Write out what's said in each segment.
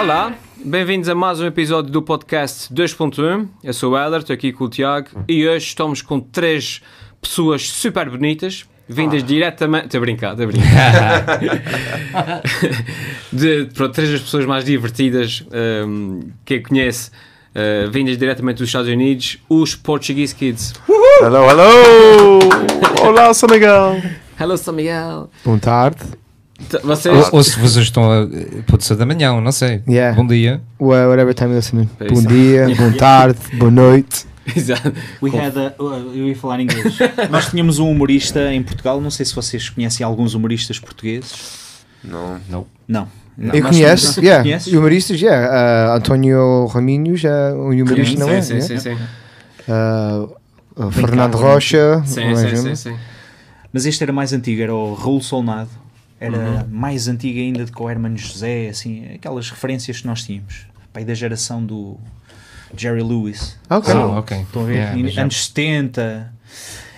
Olá, bem-vindos a mais um episódio do podcast 2.1. Eu sou o Heller, estou aqui com o Tiago e hoje estamos com três pessoas super bonitas, vindas diretamente. Estou a brincar, estou a brincar. de, pronto, três das pessoas mais divertidas um, que eu conheço, uh, vindas diretamente dos Estados Unidos, os Portuguese Kids. Hello, hello! Olá, São Miguel! Hello, São Miguel! Boa tarde. Vocês. Ou, ou se vocês estão a. Pode ser da manhã, não sei. Yeah. Bom dia. Wha- Whatever time you're listening. É Bom dia, boa tarde, boa noite. Exato. We had a- eu ia falar em inglês. Nós tínhamos um humorista em Portugal, não sei se vocês conhecem alguns humoristas portugueses. Não. Não. Eu Nós conheço, tínhamos- yeah. Conheces? Humoristas, yeah. Uh, António Raminhos, é um humorista, não é? sim, Yeah. sim, sim, sim. Uh, uh, Fernando Rocha. Sim, sim, sim, sim. Mas este era mais antigo, era o Raul Solnado. Era Uhum. mais antigo ainda do que o Hermano José, assim, aquelas referências que nós tínhamos. Pai da geração do Jerry Lewis. Ok. Ah, ok. Estão a ver? Yeah, mas já- anos 70.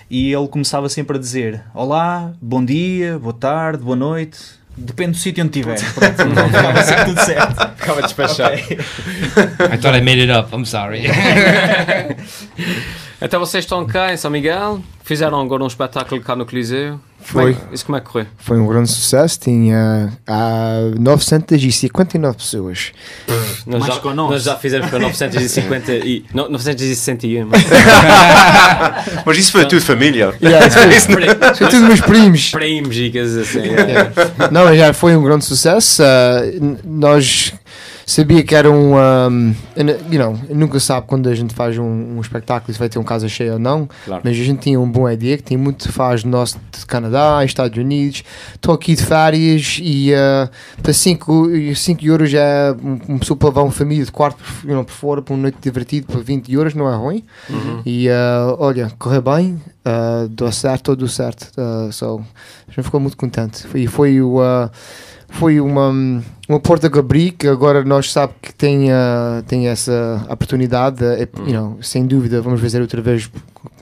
E ele começava sempre a dizer: Olá, bom dia, boa tarde, boa noite. Depende do sítio onde estiver. Pronto, então ficava sempre tudo certo. Ficava despachado. Ok. I thought I made it up, I'm sorry. Então vocês estão cá em São Miguel, fizeram agora um espetáculo cá no Coliseu. Foi. Como é- Isso como é que correu? Foi um grande sucesso. Tinha uh, 959 pessoas. Nós já, nós já fizemos para 950 e... Não, 961. Mas isso foi tudo família. Yeah, isso foi, isso foi tudo meus primos. Primos e coisas assim. Yeah. Não, mas já foi um grande sucesso. Uh, nós sabia que era um, um, you know, nunca sabe quando a gente faz um, um espetáculo se vai ter um casa cheio ou não, Claro. mas a gente tinha um bom ideia que tem muito faz nosso de Canadá, Estados Unidos. Estou aqui de férias e uh, para 5 euros é um- uma pessoa para levar uma família de quarto por, you know, por fora para uma noite divertida por 20 euros, não é ruim. Uhum. E uh, olha, correu bem, uh, deu certo, tudo certo. Uh, so, a gente ficou muito contente. E foi, o, uh, foi uma, uma porta que abri que agora nós sabemos que tem, uh, tem essa oportunidade. uh, e, you know, sem dúvida, vamos fazer outra vez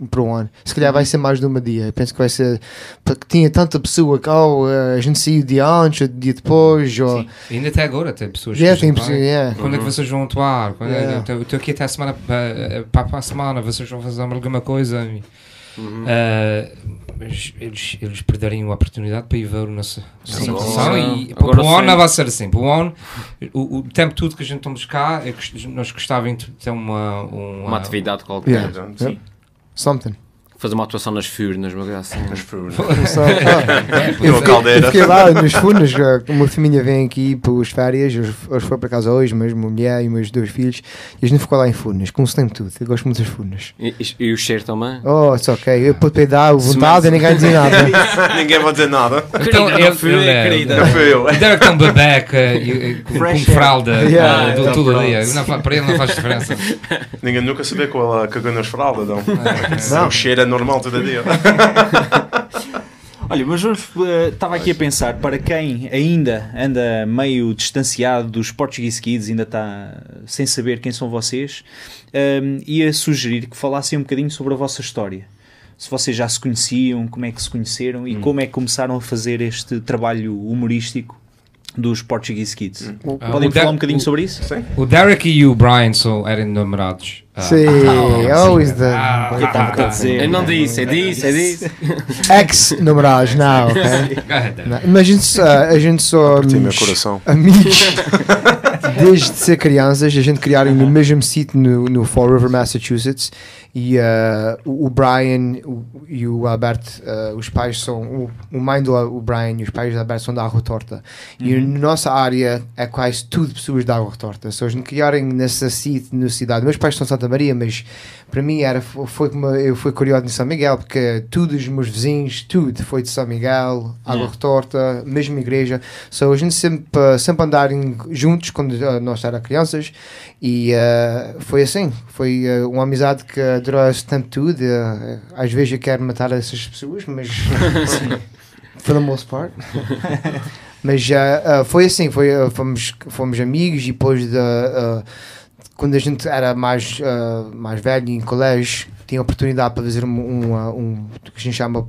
para um ano. Se calhar vai ser mais de uma dia. Eu penso que vai ser. Porque tinha tanta pessoa que oh, uh, a gente saiu dia antes, dia depois. Ou, Sim. Ainda até agora tem pessoas yeah, que tem yeah. Quando é que vocês vão atuar? Quando é- Yeah. eu Estou aqui até a semana para, para, para a semana, vocês vão fazer alguma coisa. Uhum. mas eles, eles perderiam a oportunidade para ir ver a nossa nossa Sim. atuação e para o não vai ser assim. Para o ano, o, o tempo todo que a gente estamos cá, é que nós gostávamos de ter uma, uma, Uma atividade qualquer. Yeah. Sim. Something. Fazer uma atuação nas Furnas, uma coisa assim. Foi- So, ah, Deu a caldeira. Eu fiquei lá nos uh, uma família vem aqui para as férias, hoje, foi para casa hoje, mas uma mulher e meus dois filhos, e a gente ficou lá em Funas, com o tempo tudo, eu gosto muito das Funas. E, e- e o cheiro também? Oh, it's ok, eu pude peidar, vontade, e ninguém dizia nada. Ninguém vai dizer nada. Então, eu- não fui, eu querida. Não foi eu. Deve ter um e- e- com, fralda Yeah, ah, do- então todo pronto. dia. Não fa- para ele não faz diferença. Ninguém nunca sabia que ela cagou nas fraldas, não. Não. O cheiro é normal todo dia. Olha, mas vamos, eh, estava aqui a pensar, para quem ainda anda meio distanciado dos Portuguese Kids, ainda está sem saber quem são vocês, ehm, ia sugerir que falassem um bocadinho sobre a vossa história. Se vocês já se conheciam, como é que se conheceram e como é que começaram a fazer este trabalho humorístico dos Portuguese Kids. Ah, Podem falar um bocadinho o- sobre isso? O Derek e o Brian são, eram namorados. Ah, Sim, always the Ah, Eu estava a dizer. Eu não disse, é disse, é disse. ex-namorados, não, ok? go ahead, Derek. Não, Mas a gente, só- a gente só amigos, coração. amigos desde ser crianças, a gente criaram no mesmo sítio no, no Fall River, Massachusetts. E uh, o Brian o- e o Alberto, uh, os pais são. O, o mãe do o Brian e os pais do Alberto são da Água Torta. E na nossa área é quase tudo pessoas da Água Torta. Se a gente criarem nessa cidade. Meus pais são de Santa Maria, mas para mim era, foi como eu fui curioso em São Miguel, porque todos os meus vizinhos, tudo foi de São Miguel, Água Yeah. Mesma igreja. So, a gente sempre, sempre andarem juntos quando uh, nós éramos crianças e uh, foi assim. Foi uma amizade que durou esse tempo tudo. Uh, às vezes eu quero matar essas pessoas, mas for the most part. mas uh, uh, foi assim, foi, uh, fomos, fomos amigos e depois de, uh, quando a gente era mais, mais velho em colégio, tinha oportunidade para fazer um, um, um, o que a gente chama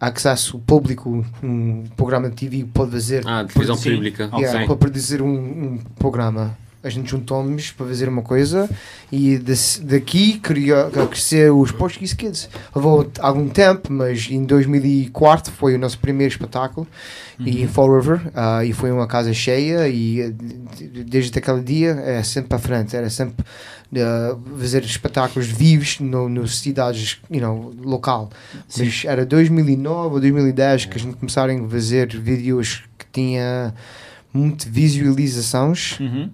acesso público, um programa de TV pode fazer. Ah, televisão pública. Yeah, ok. para produzir um, um programa. A gente juntou-nos para fazer uma coisa e desse- daqui queria crescer os Portuguese Kids. Levou algum tempo, mas em 2004 foi o nosso primeiro espetáculo e em Fall River ah, e foi uma casa cheia e eh, de- desde aquele dia é sempre para frente, era sempre ah, fazer espetáculos vivos no, nos cidades you know, local. Mas era 2009 ou 2010 que a gente começaram a fazer vídeos que tinha muito visualizações. Uhum.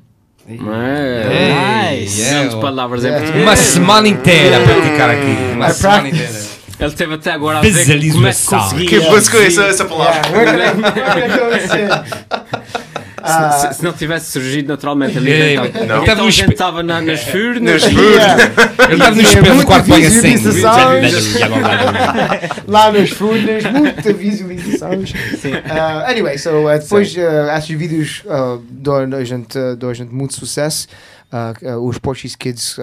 É. Nice. Grandes palavras em Yeah. português. Uma semana inteira a praticar aqui. Uma I semana inteira. Ele teve até agora a ver como é que conseguia. Que busco essa, essa palavra. Se, se não tivesse surgido naturalmente ali. É, então, não. então Estava a no gente espe- estava na- nas furnas. Nas yeah. Ele estava no espelho do quarto bem assim. lá nas furnas, muita visualizações. Ah, anyway, so, uh, depois uh, esses vídeos uh, dão a gente, uh, dão a gente muito sucesso. Ah, os Portuguese Kids,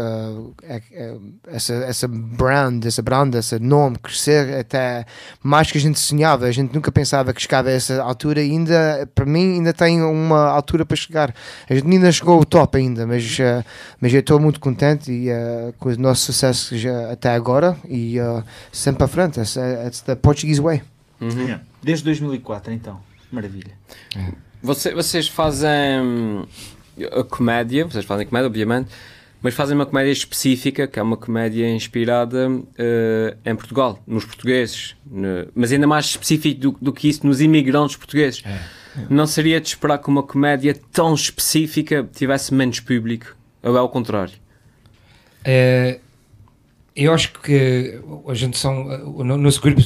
é- essa, essa brand, essa brand, esse nome crescer até mais que a gente sonhava. A gente nunca pensava que chegava a essa altura. e Ainda, para mim, ainda tem uma altura para chegar. A gente ainda chegou ao top ainda, mas, mas eu estou muito contente e, com o nosso sucesso já até agora e sempre para frente. It's, uh, it's the Portuguese way. Uhum. Yeah. Desde 2004, então. Maravilha. Você- vocês fazem a comédia, vocês fazem comédia, obviamente, mas fazem uma comédia específica, que é uma comédia inspirada eh, em Portugal, nos portugueses, ne- mas ainda mais específico do, do que isso, nos imigrantes portugueses. Não seria de esperar que uma comédia tão específica tivesse menos público, ou é ao contrário? É, eu acho que a gente são o no- nosso grupo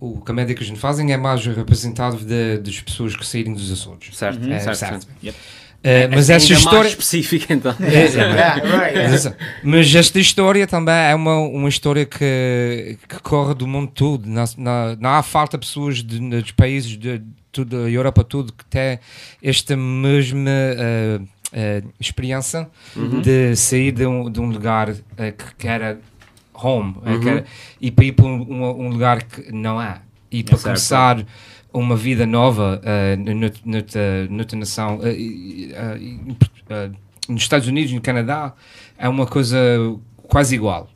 o, o comédia que a gente fazem é mais representativo de, das pessoas que saírem dos Açores Certo, É, certo, certo. certo. Yep. É, mas Ainda esta mais história específica, então. É. Mas esta história também é uma, uma história que, que corre do mundo todo. Na- não há falta de pessoas de, dos países de, toda a Europa tudo que têm esta mesma eh, eh, experiência de sair de um, de um lugar eh, que, que era home eh, que era- e para ir para um, um- lugar que não há. E para certo. começar uma vida nova eh, noutra, nação. e- eh, nos Estados Unidos, no Canadá, é uma coisa quase igual.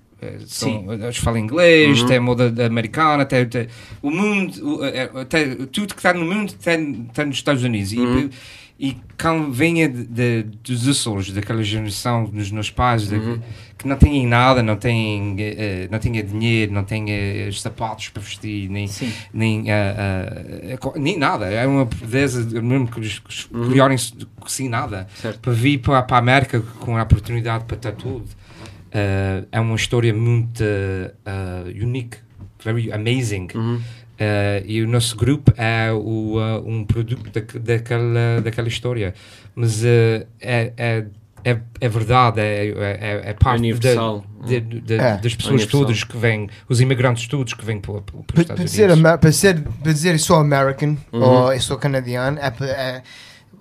São, eles falam inglês, tem a moda americana, tem, tem- o mundo, tem- tudo que está no mundo tem, tem nos Estados Unidos. E, e quem venha de, de- dos Açores, daquela geração dos meus pais, de- que não têm nada, não têm, eh, não têm dinheiro, não têm os sapatos para vestir, nem, Sim. nem, co- nem nada. É uma pobreza mesmo que eles escolherem sem nada Certo. para vir para, para a América com a oportunidade para ter tudo. Ah, é uma história muito unique, very amazing. Ah, e o nosso grupo é o, ah, um produto da, daquela, daquela história. Mas ah, é, é, é, é verdade, é, é, é parte da- Universal. de- de- É. das pessoas Universal. todas que vêm, os imigrantes todos que vêm para, para, para os Para, Estados para, dizer, Unidos. para, ser, para dizer eu sou American ou eu sou canadiano é para,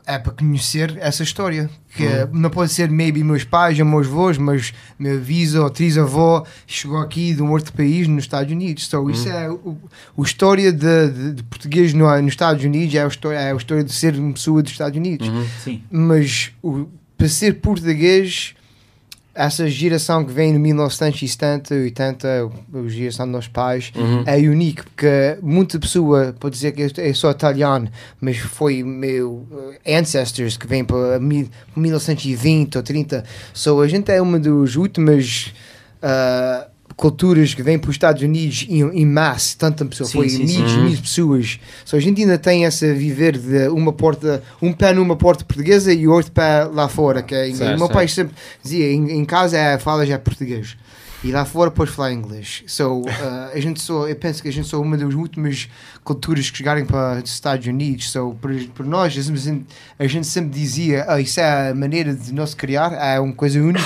é, para conhecer essa história. Que não pode ser maybe meus pais ou meus avós, mas meu avisa ou trisavó chegou aqui de um outro país nos Estados Unidos. So, Isso é o, o história de, de, de português no, nos Estados Unidos, é a, história, é a história de ser uma pessoa dos Estados Unidos. Sim. Mas o, para ser português, essa geração que vem de 1970, 80, a geração dos nossos pais, é único, porque muita pessoa pode dizer que eu, eu sou italiano, mas foi meu eh, ancestors que vêm para mil- 1920 ou 30. So, a gente é uma das últimas ah, culturas que vêm para os Estados Unidos em, em massa, tanta pessoa, Sim, foi sim, e milhas de pessoas. So, a gente ainda tem essa viver de uma porta, um pé numa porta portuguesa e outro pé lá fora. Que é, Certo, o meu pai sempre dizia: em, em casa é, fala já português. E lá fora depois falar inglês. So, uh, a gente só, eu penso que a gente sou uma das últimas culturas que chegarem para os Estados Unidos. So, para, para nós, a gente, a gente sempre dizia: ah, isso é a maneira de nós criar, é uma coisa única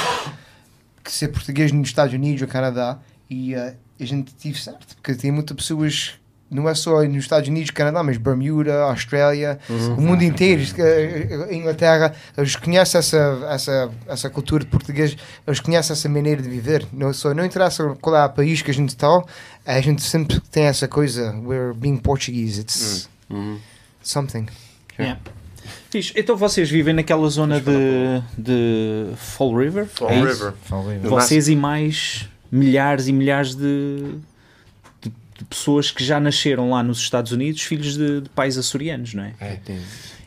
que ser português nos Estados Unidos ou Canadá. E uh, a gente tive certo, porque tem muitas pessoas não é só nos Estados Unidos, Canadá, mas Bermuda, Austrália, Uhum. o mundo inteiro, eh, a Inglaterra, eles conhecem essa, essa, essa cultura de português, eles conhecem essa maneira de viver. Não, só, não interessa qual é o país que a gente está, a gente sempre tem essa coisa, we're being Portuguese, it's Uhum. something. Yeah. Fixe. Então vocês vivem naquela zona de, de Fall River? Fall É? River. Falei. No Vocês e mais milhares e milhares de, de- de pessoas que já nasceram lá nos Estados Unidos, filhos de, de pais açorianos, não é?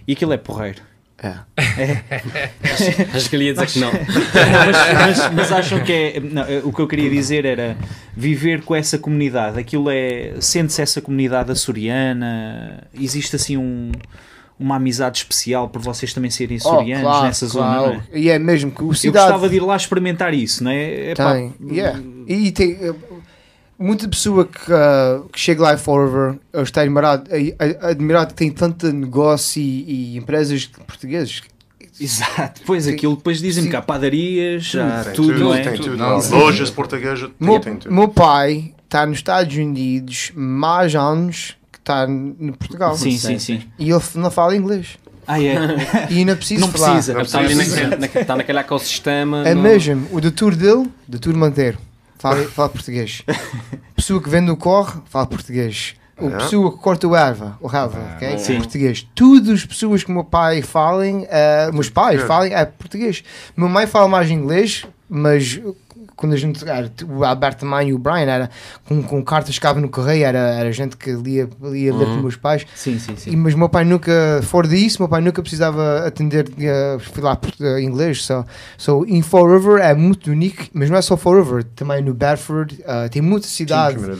E aquilo é porreiro. É. Acho que ele ia dizer que não. mas, mas- mas acham que é. não, eh, o que eu queria dizer era viver com essa comunidade. Aquilo é. Sente-se essa comunidade açoriana? Existe assim um, uma amizade especial por vocês também serem açorianos nessa zona, não é? E é mesmo que o Eu cidade gostava de ir lá experimentar isso, não é? Epá, tem. Yeah. E tem eh, muita pessoa que, ah, que chega lá em River eu está admirado, eh, eh, admirado que tem tanto negócio e, e empresas portuguesas. Exato, pois aquilo depois dizem-me que há padarias, há tudo, não é? Tudo. Lojas portuguesas, tem, Meu, tem tudo. meu pai está nos Estados Unidos mais anos está em Portugal. Sim, sim, sim. E ele não fala inglês. Ah, é? E ainda precisa Não falar. precisa. Está ali naquele, naquele, está naquele ecossistema. É no- mesmo. O doutor dele, doutor Monteiro, fala, fala português. Pessoa que vende o corre, fala português. O É. pessoa que corta o erva, o relva, ok? Sim. É português. Todas as pessoas que o meu pai falem, eh, meus pais falem, é português. Meu mãe fala mais inglês, mas quando a gente era, o Alberto também e o Brian era com, com cartas que no correio, era, era gente que lia, lia ler com meus pais. Sim, sim, E, sim. mas meu pai nunca, fora disso, meu pai nunca precisava atender uh, fui lá por uh, inglês. So, so, em Fall River é muito único, mas não é só Fall River, também no Bedford, uh, tem muita cidade. ao n-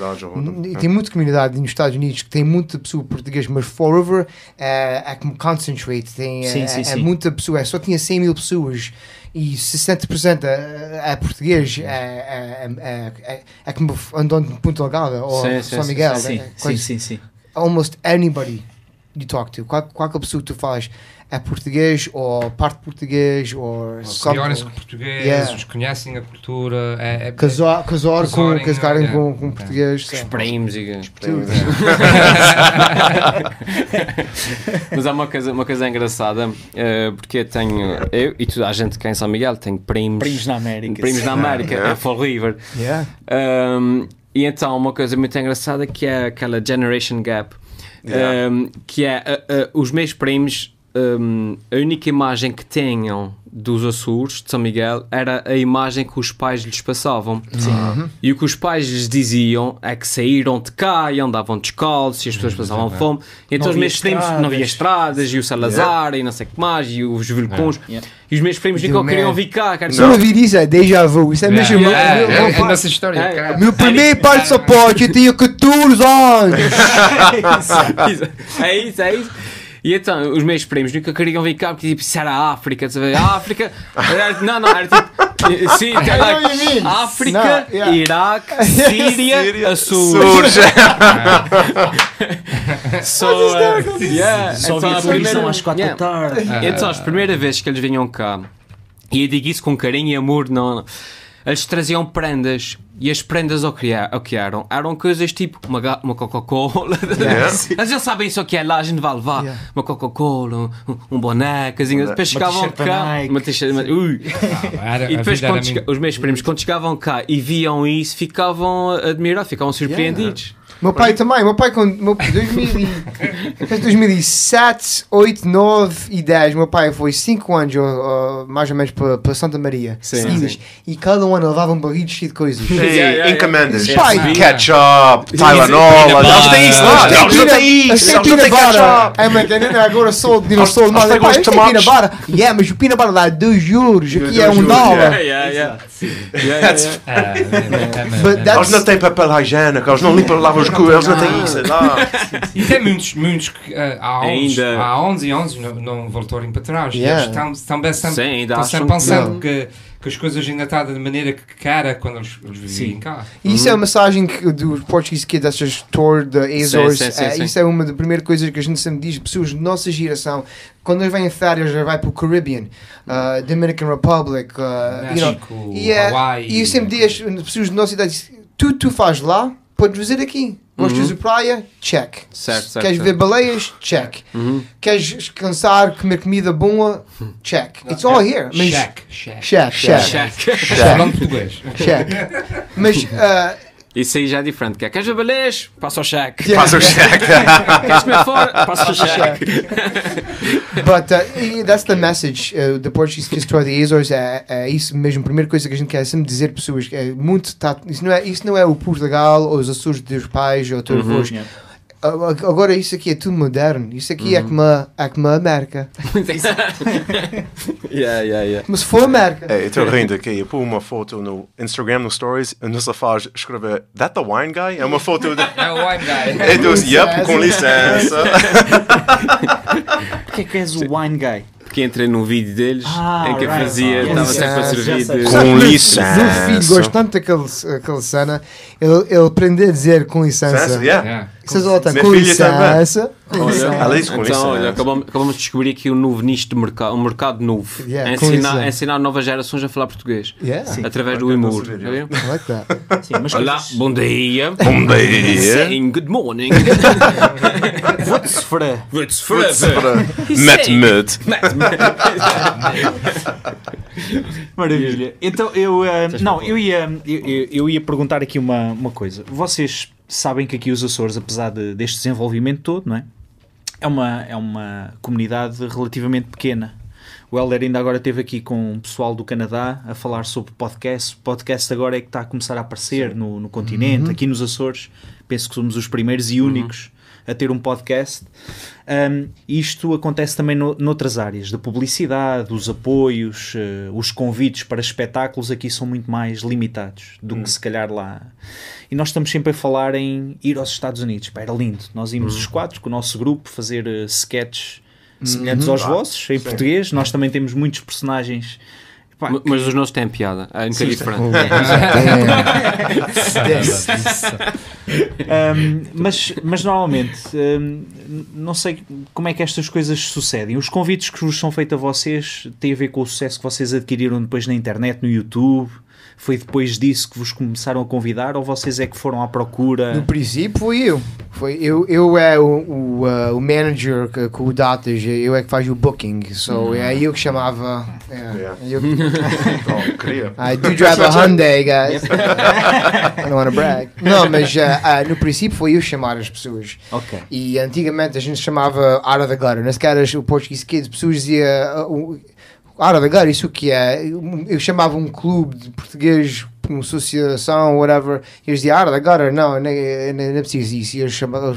redor. Tem muita comunidade nos Estados Unidos que tem muita pessoa portuguesa, mas Fall River é, é como concentrate, tem, Sim, é, sim, é sim. muita pessoa, é, só tinha 100 mil pessoas e 60% é, é português, é, é, é, é, é como andando de Ponta Delgada ou Sim, São Miguel. Sim, é sim, sim, sim. almost anybody you talk to, qual, qualquer pessoa que tu falas é português ou parte português ou Criarem-se com something. portugueses, Yeah. conhecem a cultura. É, é, Casar, casar com, Casarem, yeah. com, com português. Os primos e. Tudo. Mas há uma coisa, uma coisa engraçada, eh, porque eu tenho, eu e toda a gente que é em São Miguel tem primos, Primos na América. primos na América, Yeah. é Fall River. Yeah. Um, e então, uma coisa muito engraçada que é aquela Generation Gap, Yeah. um, que é uh, uh, os meus primos, um, a única imagem que tinham dos Açores, de São Miguel, era a imagem que os pais lhes passavam. E o que os pais lhes diziam é que saíram de cá e andavam descalços e as pessoas passavam fome. E então os meus primos não havia estradas. e o Salazar e não sei o que mais e os Vilcons. Yeah. E os meus primos nunca queriam vir cá. Quero Se eu não ouvir isso é déjà vu. Isso é mesmo. Yeah, meu- yeah, meu- yeah, meu é pai- nessa história. É. cara. Meu primeiro passaporte eu tinha 14 anos. Isso, é isso, é isso. E então, os meus primos nunca queriam vir cá porque tipo, isso era a África, sabe? A África. Era, não, não, era tipo. Sim, mean. África, Não, yeah. Iraque, Síria, Síria, Açores. Surge. So, uh, yeah, Só então, a primeira- às quatro yeah. da tarde. Então, as primeiras vezes que eles vinham cá, e eu digo isso com carinho e amor, não, não, eles traziam prendas. E as prendas ao que, ao que eram, eram coisas tipo uma, uma Coca-Cola. Eles já sabem isso o que é lá, a gente vai levar Yeah. uma Coca-Cola, um, um. Depois chegavam cá, Nike. uma t-shirt. Ui. Ah, era- E depois, quando os meus primos, quando chegavam cá e viam isso, ficavam admirados, ficavam surpreendidos. Meu pai também, meu pai com meu, 2000 e- 2007, 8, 9 e 10, meu pai foi 5 anos ou, ou, mais ou menos para, para Santa Maria Sim, seguidas sim. e cada um ano levava um barril cheio de coisas. Yeah, yeah, Sim, encomendas. yeah. Pai. Ketchup, Tylenol. Eles têm isso, não? Eles têm isso. Eles têm ketchup. É, mas que agora sou de Eles- sou eles mas é tomates. peanut butter. Yeah, mas o butter dá 2 euros, aqui é Dois 1 euros, dólar. É, é, é, é, Eles não têm papel higiênico, eles não limpam, lavam os cu, eles não têm isso. Lá. E tem muitos, muitos que ah, há, uns, Ainda- há 11 e 11 não, não voltarem para trás. Yeah. eles estão, estão bem sempre, Sim, ainda estão sempre que pensando que, que as coisas ainda estão da maneira que cara quando eles, eles vivem cá. E Isso é uma mensagem que, do Portuguese Kids, dessas tour da Azores. sim, sim, eh, sim. Isso é uma das primeiras coisas que a gente sempre diz. Pessoas de nossa geração, quando eles vêm a férias, já vai para o Caribbean, uh, Dominican Republic, uh, you know, México, e, eh, Hawaii. e eu sempre digo às pessoas de nossa idade: tudo tu fazes lá, podes fazer aqui. Gostas de praia? Check. Certo, certo, Queres certo. ver baleias? Check. Queres descansar, comer comida boa? Check. It's all here. Mas, Check. Check. Check, check, Check. É nome português. check. Mas, uh, Isso aí já é diferente. que é, Queres ver balés? Passa o cheque. yeah. Faz o cheque. Queres comer fora? Passa o cheque. But uh, e that's the message. Uh, the Portuguese Kiss Tour the Azores é, é isso mesmo. A primeira coisa que a gente quer sempre dizer pessoas que é muito. Tá, isso, não é, isso não é o Portugal ou os Açores dos pais ou teus avós. Yeah. Agora isso aqui é tudo moderno. Isso aqui é, como a, é como a América. yeah, yeah, yeah. Mas se for América. É, estou rindo aqui. Eu pus uma foto no Instagram, no Stories, e nos faz escrever That the wine guy? É uma foto de... É o wine guy. É dos, yep, com licença. Porquê é que és o wine guy? Porque entrei num vídeo deles Ah, em que eu right. fazia, estava sempre a licença, servir de. Com licença. Meu filho gosta tanto daquele, aquele cena. Ele, ele aprendeu a dizer com licença. Licença, yeah. Yeah. The time, Minha com licença. Com então, olha, acabamos, acabamos de descobrir aqui um novo nicho de mercado, um mercado novo. Yeah, É ensinar, é ensinar novas gerações a falar português. Yeah, Através do? I like that. Sim, mas Olá, coisas- bom dia. Bom dia. Saying good morning. Vou-te sofrer. What's Met mut. Maravilha. Então eu eh, não, eu ia eu- eu ia perguntar aqui uma, uma coisa. Vocês sabem que aqui os Açores, apesar de- deste desenvolvimento todo, não é? É uma é uma comunidade relativamente pequena. O Helder ainda agora esteve aqui com o pessoal do Canadá a falar sobre podcast. O podcast agora é que está a começar a aparecer no, no continente, aqui nos Açores. Penso que somos os primeiros e únicos a ter um podcast. Um, isto acontece também no, noutras áreas, da publicidade, os apoios, eh, os convites para espetáculos aqui são muito mais limitados do que se calhar lá. E nós estamos sempre a falar em ir aos Estados Unidos. Pá, era lindo. Nós íamos os quatro com o nosso grupo fazer uh, sketches semelhantes aos vossos, em português. Nós também temos muitos personagens. Pá, M- Mas os nossos têm piada. É um bocadinho diferente. Um, mas, mas normalmente, um, não sei como é que estas coisas sucedem. Os convites que vos são feitos a vocês têm a ver com o sucesso que vocês adquiriram depois na internet, no YouTube? Foi depois disso que vos começaram a convidar ou vocês é que foram à procura? No princípio fui eu. Foi eu, eu é o, o, uh, o manager que- com o datas, eu é que faz o booking. So é eu que chamava. é, Yeah. eu- Oh, queria. I do drive a Hyundai, guys. I don't want to brag. Não, mas uh, uh, no princípio foi eu chamar as pessoas. Ok. E antigamente a gente chamava Out of the Gutter. Nas caras, o Portuguese Kids, pessoas diziam uh, of the Gutter, isso que é? Eu, eu chamava um clube de português, uma associação, whatever, e eles diziam Out of the Gutter, não, nem, nem, é preciso isso. E eles chamavam,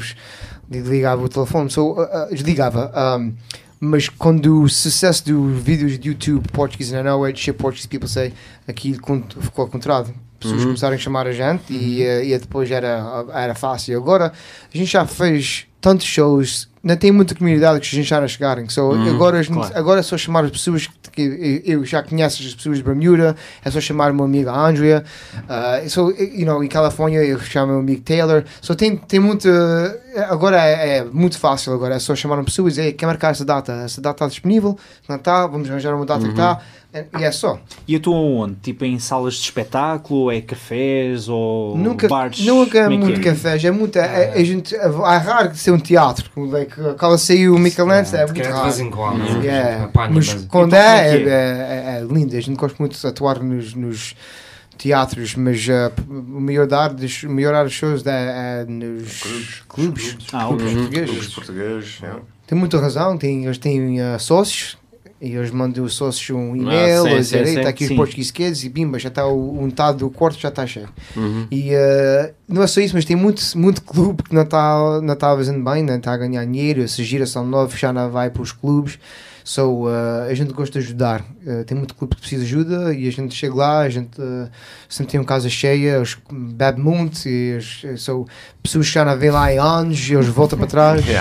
ligavam o telefone, so, uh, uh, desligava. Um, mas quando o sucesso dos vídeos de YouTube Portuguese and I know it, shit Portuguese people say, aquilo ficou ao contrário. Pessoas começaram a chamar a gente e, eh, e depois era, era fácil. Agora a gente já fez tantos shows, não tem muita comunidade que a gente não chegarem. So, agora, a gente- claro. agora é só chamar as pessoas que, que eu já conheço, as pessoas de Bermuda, é só chamar o meu amigo Andrea. Uh, so, you know, em Califórnia eu chamo o meu amigo Taylor. So, tem, tem muito. Agora é, é muito fácil. Agora é só chamar pessoas e dizer, quer marcar essa data? Essa data está disponível? Não está? Vamos arranjar uma data que está. E é só. E atuam onde? Tipo em salas de espetáculo, é cafés ou Nunca, bares? nunca é Como muito é? café, é muito. É, a gente, é raro ser um teatro. como, Like, o Michelangelo, é Porque muito é de vez raro. em quando. Yeah. Apanha, Mas mas- quando é, é é, é? é- é lindo. A gente gosta muito de atuar nos, nos teatros, mas uh, o melhor dar dos, dar dos shows é, é nos Clubes. clubes. Ah, ok. clubes Clubes portugueses. portugueses. yeah. Tem muita razão, tem, eles têm uh, sócios. E eles mandam os sócios um e-mail, sim, a dizer, está aqui os sim. Portuguese Kids e bimba, já está o, um metade do quarto já está cheio. Uhum. E uh, não é só isso, mas tem muito, muito clube que não está não tá fazendo bem, não está a ganhar dinheiro. Essa geração nova já não vai para os clubes. So, uh, a gente gosta de ajudar. Uh, tem muito clube que precisa de ajuda e a gente chega lá, a gente uh, sempre tem uma casa cheia, eles bebem muito. E eles, so, pessoas que já não vêm lá em anos e eles voltam para trás.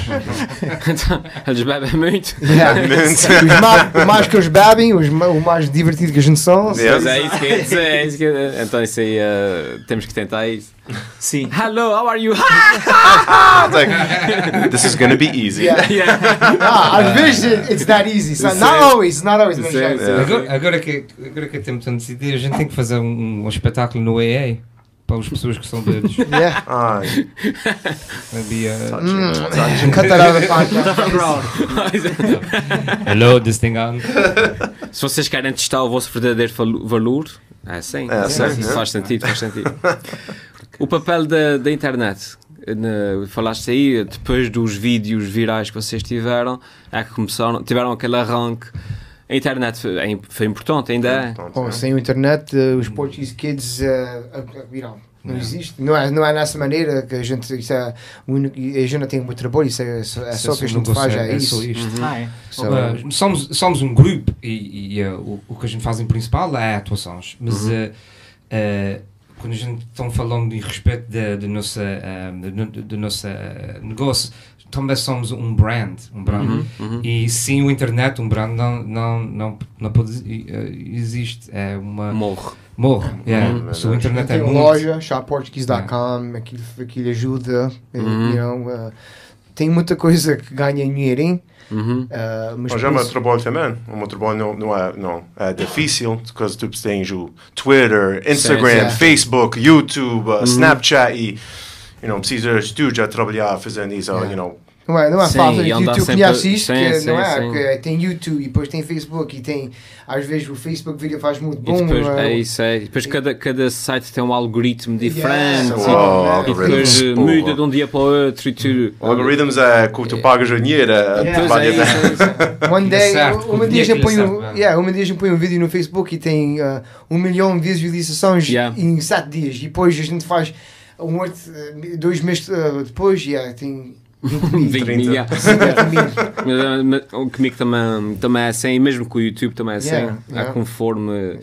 Então, Eles bebem muito. Yeah. os mais, o mais que eles bebem, os o mais divertido que a gente são. Yeah. Mas é isso que dizer, é isso que Então isso aí temos que tentar isso. Sim. Hello, how are you? It's like, this is gonna be easy. Yeah. Yeah. Ah, às vezes it- it's that easy. So, not always, not always. já- sim. Agora, agora, que, agora que temos a decidir, a gente tem que fazer um, um espetáculo no AA. para as pessoas que são deles. Yeah. Ai, Havia. Mm. Cut that out of the podcast. Hello, this thing on. Se vocês querem testar o vosso verdadeiro valor, é sim. É, sim, sim, sim, é. faz sentido, faz sentido. O papel da, da internet. Na- falaste aí, depois dos vídeos virais que vocês tiveram, é que começaram, tiveram aquele arranque. A internet foi, é foi importante, ainda é. Bom, sem internet, eh, os Portuguese Kids eh, eh, viram. Não existe. Não é, não é nessa maneira que a gente. Isso é, a gente não tem muito trabalho, isso é, só- é só o que a gente faz, é isso. só isto. Ah, é. So, Uh, somos, somos um grupo e, e, uh, o, o que a gente faz em principal é atuações, mas uh, uh, quando a gente está falando em respeito da da nossa, uh, do, nosso uh, negócio, também somos um brand, um brand. E sem o internet, um brand não, não, não, não pode uh, existe. É uma Morre. morre. Yeah. Uhum. Se o internet é muito loja, shopportuguese.com, aquilo, aquilo ajuda. eh, Uhum. you know, eh, tem muita coisa que ganha dinheiro, hein? Mas Mas é meu trabalho também. O meu trabalho não, não, é, não é difícil, porque tu tens o Twitter, Instagram, sim. Facebook, YouTube, uh, Snapchat e, you know, precisas tu já trabalhar fazendo isso, Yeah. you know. Não é, não é Sim, fácil. e E tu sempre- conheces isto, sim, que sim, não é? Que tem YouTube e depois tem Facebook e tem. Às vezes o Facebook vídeo faz muito E bom. depois, eh, é isso, é. E depois cada, cada site tem um algoritmo diferente. E- sim, Oh, é. E depois algoritmos, uh, porra. muda de um dia para o outro e tu. Algoritmos é que tu pagas o dinheiro é, é. One day, uma dia que põe um, serve, yeah, uma dia gente põe um vídeo no Facebook e tem uh, um milhão de visualizações Yeah. em sete dias. E depois a gente faz um outro, dois meses uh, depois, yeah, tem 20 mil. 20 mil, yeah. 50 mil. Mas, uh, mas, o comigo também, também é assim, e mesmo com o YouTube também é assim. Yeah, É yeah. conforme.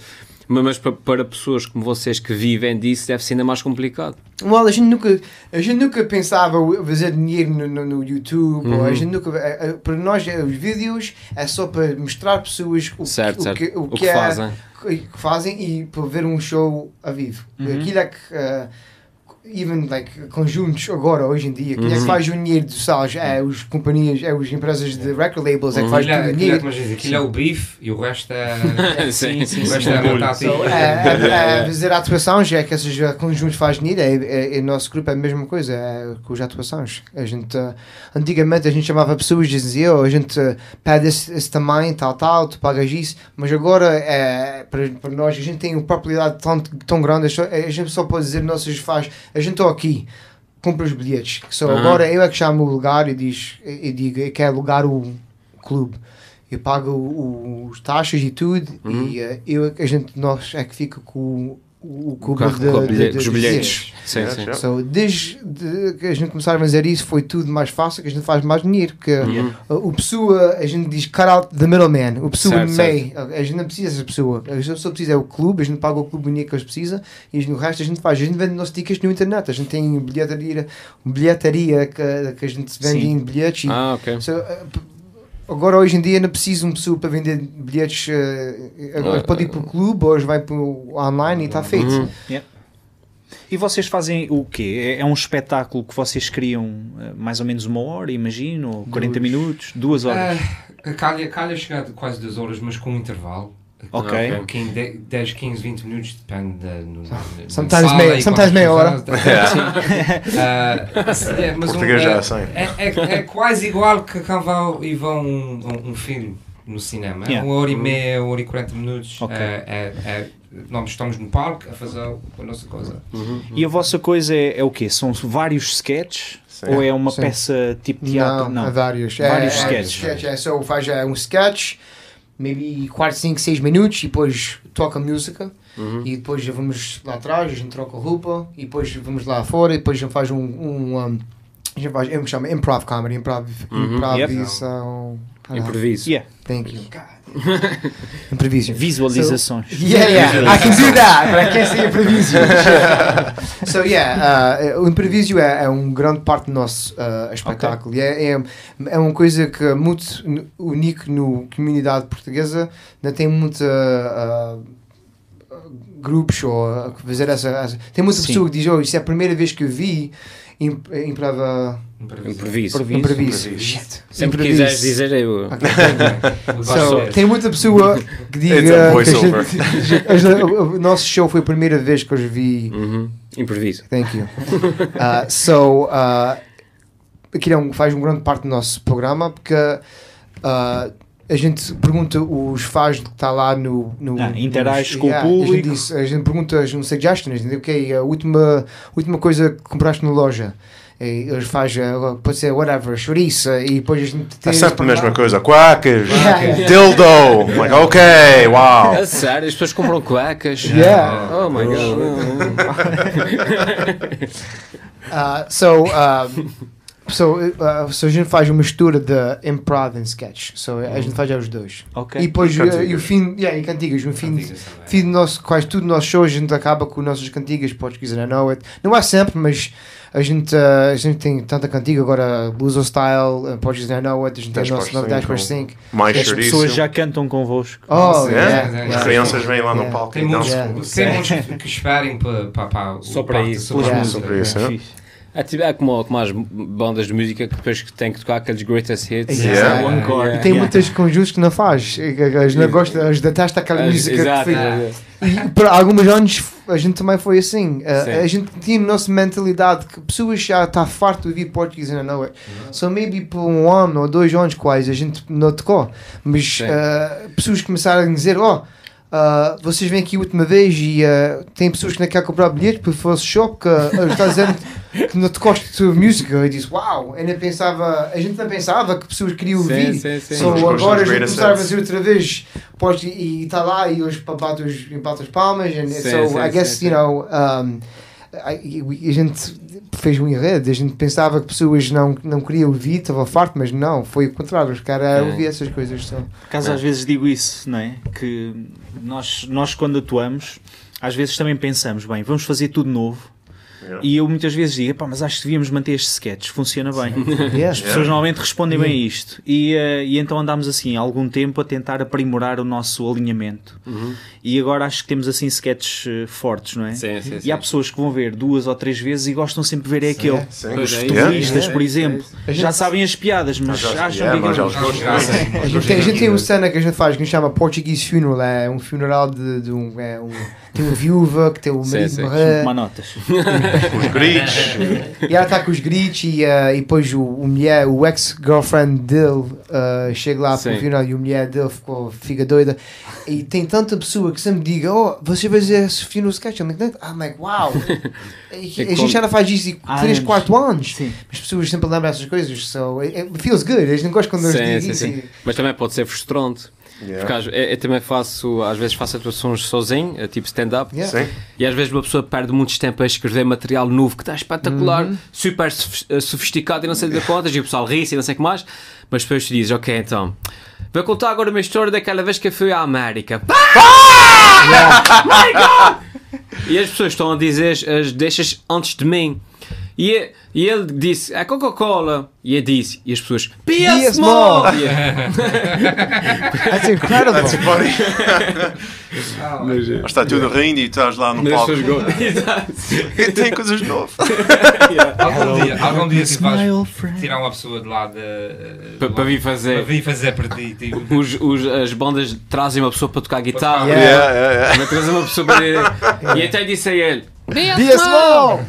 Mas, para, para pessoas como vocês que vivem disso, deve ser ainda mais complicado. Well, a gente nunca, a gente nunca pensava fazer dinheiro no, no, no YouTube. Ou Uhum. a gente nunca, eh, eh, para nós, eh, os vídeos é só para mostrar pessoas o, Certo, que, certo. o que, o O que que é, fazem. que que fazem e para ver um show a vivo. Aquilo é que, uh, even like, conjuntos agora, hoje em dia, quem é que Uhum. faz o dinheiro dos salas? É as companhias, é as empresas de record labels, é que faz Aquilo é, tudo o aquilo é, dinheiro. como a gente diz, aquilo é o brief e o resto é. Sim, o resto é a batata. So, é, é, é fazer atuações, é que esses uh, conjuntos fazem dinheiro, é, é, é, o nosso grupo é a mesma coisa, é com as atuações. A gente, uh, antigamente a gente chamava pessoas e dizia, oh, a gente uh, pede esse, esse tamanho, tal, tal, tu pagas isso, mas agora é, para, para nós, a gente tem uma propriedade tão, tão grande, a gente só pode dizer, nossos faz, a gente está aqui, compra os bilhetes. So, Aham. Agora eu é que chamo o lugar e, diz, e, digo, eu quero alugar o clube. Eu pago os taxas e tudo e uh, eu, é a gente, nós é que fica com o, o O clube carro de, com de- de- os de bilhetes. Sim, Yeah, sim. yeah. So, desde de- que a gente começar a fazer isso, foi tudo mais fácil, que a gente faz mais dinheiro. Que Uhum. uh, o pessoa, a gente diz cut out the middleman, o pessoa Certo, meio, a gente não precisa dessa pessoa. A gente só precisa é o clube, a gente paga o clube o dinheiro que eles precisam e o resto a gente faz. A gente vende nossos tickets no internet, a gente tem bilheteria, bilheteria que, que a gente vende Sim. em bilhetes. e- Ah, ok. So, uh, p- agora, hoje em dia, não precisa uma pessoa para vender bilhetes. Uh, agora Ah, pode ir para o clube, hoje vai para o online e está feito. Uhum. E vocês fazem o quê? É- É um espetáculo que vocês criam eh, mais ou menos uma hora, imagino, ou 40 minutos, duas horas. Ah, calha, calha chegar de quase duas horas, mas com um intervalo. Ok. ok. Um bocadinho, de- 10, 15, 20 minutos, depende da. No, Sometimes meia- e sometimes meia hora. Ah, é, mas um, Português já é é, assim. é, é, é quase igual que quando vão e vão um, um, um filme no cinema. Yeah. Uma hora e meia, uma hora e 40 minutos. Ok. É, é, é, nós estamos no palco a fazer a nossa coisa. E a vossa coisa é, é o quê? São vários sketches? Sim. Ou é uma Sim. peça tipo teatro? Não, há vários. Vários é, sketches. sketch, é só faz é, um sketch, maybe 4, 5, 6 minutos e depois toca música. E depois já vamos lá atrás, a gente troca a roupa e depois vamos lá fora e depois já faz um. um, um a gente faz, eu chamo improv comedy, improv, Uhum. improvisação. Ah, Improviso. Yeah. Thank you. Improviso. Visualizações. Yeah, yeah, I can do that, but I can't say improviso. so yeah, uh, o improviso é, é um grande parte do nosso uh, espetáculo. E É, é, é uma coisa que é muito único na comunidade portuguesa. Não tem muita uh, grupos ou uh, fazer essa, essa- Tem muita Sim. pessoa que diz, oh, isso é a primeira vez que eu vi imp, improva Improviso. Improviso. improviso. Improviso. Shit. Sempre Improviso. quiseres dizer eu. Ok, thank you. So, tem muita pessoa que diga It's a que a gente- a o, nosso show foi a primeira vez que eu os vi Uhum. Improviso. Thank you. Uh, so, uh, aquilo é um- faz uma grande parte do nosso programa porque uh, a gente pergunta os fãs que está lá no. no Ah, interage com o A público. gente, diz- a gente pergunta as um suggestions, entendeu? ok, a última, última coisa que compraste na loja. E eles fazem, uh, pode ser whatever, chouriça, e depois a gente É tem. sempre a mesma coisa. Yeah. dildo. Like, ok, wow. A sério, as pessoas compram cuecas. Yeah. Oh my god. Uh, so, um, so, uh, so a gente faz uma mistura de improv e sketch. So a gente faz os dois. Ok. E depois E uh, e o fim, yeah, e cantigas, no fim, Cantigas também. fim do nosso, quase tudo no nosso show a gente acaba com nossas cantigas, Portuguese and I Know It. Não é sempre, mas a gente, uh, a gente tem tanta cantiga agora, Blues of Style, uh, Portuguese and I Know It, a gente tem 10 o nosso por 9 10 5, por 5. Mais As pessoas já cantam convosco. Oh, É? yeah, As yeah. As crianças vêm lá no Yeah. palco Tem e muitos. Yeah. tem muitos que esperem para, para, para o Só para isso. sobre Yeah. a música. Sobre isso, é? É, tipo, é como, como as bandas de música que depois que têm que tocar aqueles greatest hits. Yeah. O encore. E tem Yeah. muitas conjuntos que não faz. As não gostam, as detestam aquela música exato, que. E por alguns anos a gente também foi assim. Uh, a gente tinha a nossa mentalidade que pessoas já estão farto de ouvir português it. Uhum. So maybe por um ano ou dois anos quase a gente não tocou. Mas uh, pessoas começaram a dizer: Oh, uh, vocês vêm aqui a última vez e uh, tem pessoas que não querem comprar bilhete para o vosso show porque uh, está dizendo que não te gosta de tua música. Eu disse: Uau! Nem pensava, a gente não pensava que pessoas queriam ouvir. Sim, sim, sim. So, agora a gente começar a fazer outra vez pode, e está lá e hoje bate os, bate as palmas and Sim, so sim, I guess sim, you know um, I- I- a gente fez um enredo a gente pensava que pessoas não, não queriam ouvir estava farto mas não foi o contrário os caras É. ouviam essas coisas só. Por acaso às vezes digo isso, não é? Que nós, nós quando atuamos, às vezes também pensamos, bem, vamos fazer tudo novo. Yeah. E eu muitas vezes digo, "Epá, mas acho que devíamos manter este sketch, funciona bem. Yeah. As pessoas normalmente respondem bem a isto. E, eh, e então andámos assim há algum tempo a tentar aprimorar o nosso alinhamento. E agora acho que temos assim sketches eh, fortes, não é? Sim, sim, E sim. há pessoas que vão ver duas ou três vezes e gostam sempre de ver é aquele. Sim. Os é, futebolistas, yeah. por exemplo, A já gente- sabem as piadas, mas já- acham que já aquilo- a gente, tem, a gente tem uma cena que a gente faz que gente chama Portuguese Funeral é um funeral de, de um, é um tem uma viúva que tem o marido morrer Tomar notas. Os gritos. E ela está com os gritos e, uh, e depois o, o mulher, o ex-girlfriend dele uh, chega lá para o final e a mulher dele ficou, fica doida. E tem tanta pessoa que sempre diga: Oh, você vai fazer esse funeral sketch? I'm like, I'm like wow. E- É a gente já não faz isso há Há 3, anos. 4 anos. Sim. As pessoas sempre lembram essas coisas. So it, it feels good. A gente gosta quando eles Sim, dizem sim, isso. sim. Mas também pode ser frustrante. Yeah. Porque às- eu, eu também faço, às vezes faço atuações sozinho, eh, tipo stand-up. Yeah. E às vezes uma pessoa perde muito tempo a escrever material novo que está espetacular, Uhum. super eh, sofisticado e não sei de contas, e o pessoal ri-se e não sei o que mais. Mas depois tu dizes, ok, então, vou contar agora uma história daquela vez que eu fui à América. My God! E as pessoas estão a dizer as deixas antes de mim. E, e ele disse, é Coca-Cola. E eu disse, e as pessoas, P.S. P.S. Small. Small! Yeah. That's incredible. That's funny. Mas, eh, Mas está tudo rindo e estás lá no mas palco. E tem coisas novas. Algum dia, algum dia tipo, vais tirar uma pessoa de lá de, eh, Para vir fazer. para vir fazer para ti. Tipo, Os, os- as bandas trazem uma pessoa para tocar guitarra. Yeah. Yeah, yeah, yeah. Trazem uma pessoa para. E até disse a ele: Be a small!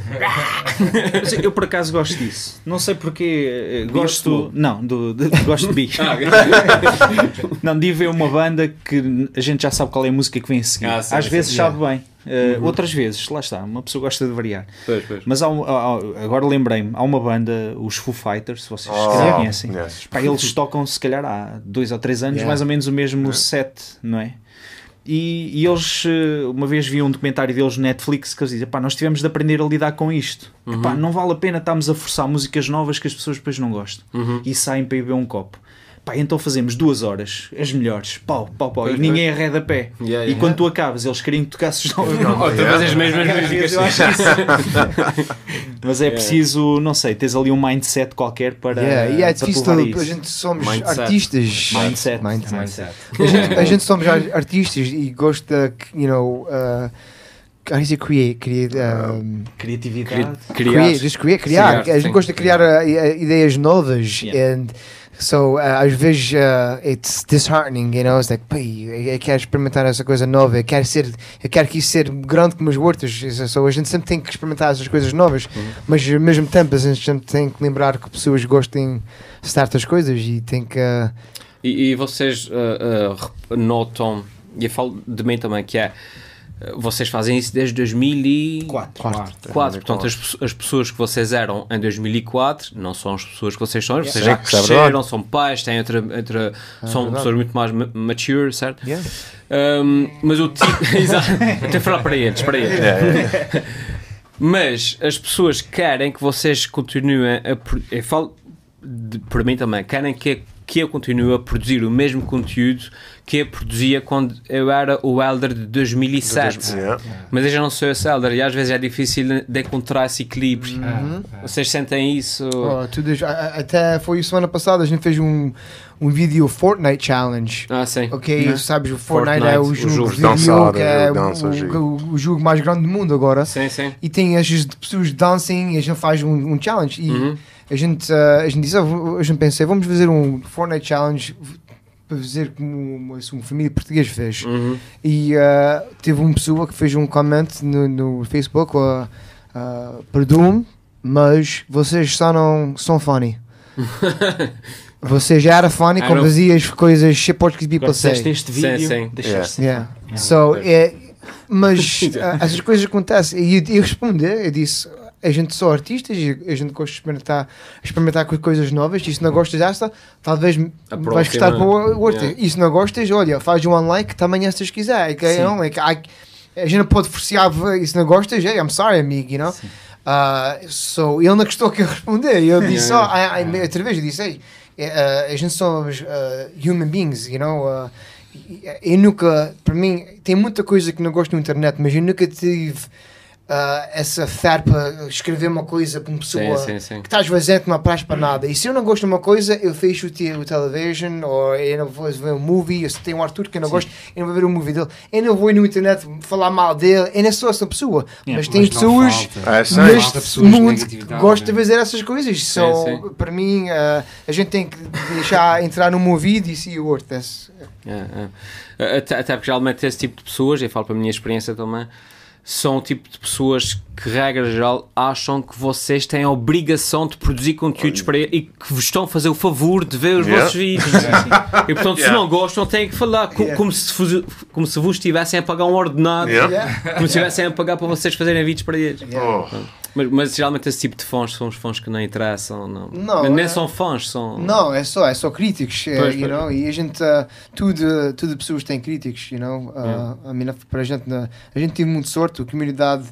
Mas eu por acaso gosto disso. Não sei porque eh, gosto. Não, do, de- gosto de bi. Não, de ver uma banda que a gente já sabe qual é a música que vem a seguir. Ah, sim, Às sim, vezes sim. sabe bem. Eh, Outras vezes, lá está, uma pessoa gosta de variar. Pois, pois. Mas há um- há- agora lembrei-me, há uma banda, os Foo Fighters, se vocês Oh, conhecem. yes. Pá, eles tocam se calhar há dois ou três anos, Yeah. mais ou menos o mesmo set, não é? E, e eles, eh, uma vez vi um documentário deles no Netflix que eles dizem: pá, nós tivemos de aprender a lidar com isto. Epá, não vale a pena estarmos a forçar músicas novas que as pessoas depois não gostam e saem para ir beber um copo. Pá, então fazemos duas horas, as melhores, pau, pau, pau, e ninguém arreda pé. Yeah, E yeah. quando tu acabas, eles querem que tocasses novamente. Outra vez as mesmas músicas. isso. Mas é preciso, não sei, tens ali um mindset qualquer para, Yeah, e é para difícil, te levar a isso. gente somos Mindset. artistas. Mindset. Mindset. mindset. A gente, a gente somos ar- artistas e gosta, you know, uh, how do you say create? create um, Criatividade. Criar. create, just create, criar. Criar, a gente sim. gosta de criar uh, i- ideias novas Yeah. and So, uh, às vezes, uh, it's disheartening, you know? It's like, pai, eu, quero experimentar essa coisa nova, eu quero ser, eu quero que isso ser grande como as hortas. So, a gente sempre tem que experimentar essas coisas novas, mas ao mesmo tempo a gente sempre tem que lembrar que pessoas gostem de certas coisas e tem que. uh, E, e vocês uh, uh, notam, e eu falo de mim também, que é, vocês fazem isso desde 2004. Quatro. Portanto, as, as pessoas que vocês eram em 2004 não são as pessoas que vocês são. Vocês Sim, já é cresceram, verdade. são pais, têm outra, outra, são verdade. pessoas muito mais ma- mature, certo? Yeah. Um, mas o tipo. Que falar para eles, para eles. Mas as pessoas querem que vocês continuem a. Eu falo de, para mim também, querem que, que eu continue a produzir o mesmo conteúdo que eu produzia quando eu era o Elder de 2007. Yeah. Mas eu já não sou esse Elder e às vezes é difícil de encontrar esse equilíbrio. Uhum. Vocês sentem isso? Oh, a- até foi semana passada, a gente fez um, um vídeo Fortnite Challenge. Ah, sim. Ok, sabes, o Fortnite, é o Fortnite, o jogo que é é o dança, o, o jogo. o- o jogo mais grande do mundo agora. Sim, sim. E tem essas pessoas dancing e a gente faz um, um challenge. E Uhum. a, gente, ah, a gente disse, ah, a gente pensei, vamos fazer um Fortnite Challenge para fazer como uma, uma família portuguesa fez. Uhum. E ah, teve uma pessoa que fez um comment no, no Facebook, uh, uh, perdoe-me, mas vocês só não são funny. Você já era funny I quando as coisas shit Portuguese people say. este Sim, vídeo, sim. deixaste Yeah. So, é, mas ah, essas coisas acontecem. E eu, eu respondi, eu disse, a gente só artistas e a gente gosta de experimentar, experimentar co- coisas novas. E se não gostas desta, talvez A vais gostar próxima, com o outro. yeah. E se não gostas, olha, faz um unlike também se quiser. É que, é que, a gente não pode forçar, e se não gostas, hey, I'm sorry, amigo, you know? Ah, so, ele não gostou que eu responder. Eu disse, Yeah, só, ai, ai, outra vez, eu disse, hey, eh, a gente somos ah, human beings, you know? e- eu nunca, para mim, tem muita coisa que não gosto na internet, mas eu nunca tive ah, essa para escrever uma coisa para uma pessoa Sim, sim, sim. que estás vazio que não presta para nada. E se eu não gosto de uma coisa, eu fecho o, o television, ou eu não vou ver um movie, se tem um Arthur que eu não gosto, eu não vou ver um movie dele. Eu não vou ir no internet falar mal dele, eu não sou essa pessoa. Yeah, mas tem Mas pessoas falta. É, neste de mundo que gostam de né? fazer essas coisas. So, sim. Para mim, ah, a gente tem que deixar entrar no ouvido e see o outro. That's- É, é. Até, até porque geralmente esse tipo de pessoas, e falo para a minha experiência também, são o tipo de pessoas que, regra geral, acham que vocês têm a obrigação de produzir conteúdos para ele e que vos estão a fazer o favor de ver os Yeah. vossos vídeos. e portanto, se Yeah. não gostam, têm que falar co- Yeah. como, se vos, como se vos estivessem a pagar um ordenado, Yeah. Yeah. como se estivessem a pagar para vocês fazerem vídeos para eles. Oh. Mas, mas geralmente esse tipo de fãs são os fãs que não interessam, não. Não, Nem é- são fãs, são. Não, é só, é só críticos, eh, Pois, you know, e a gente, uh, tudo, tudo pessoas têm críticos, you know, uh, I mean, para a gente, a gente teve muito sorte, a comunidade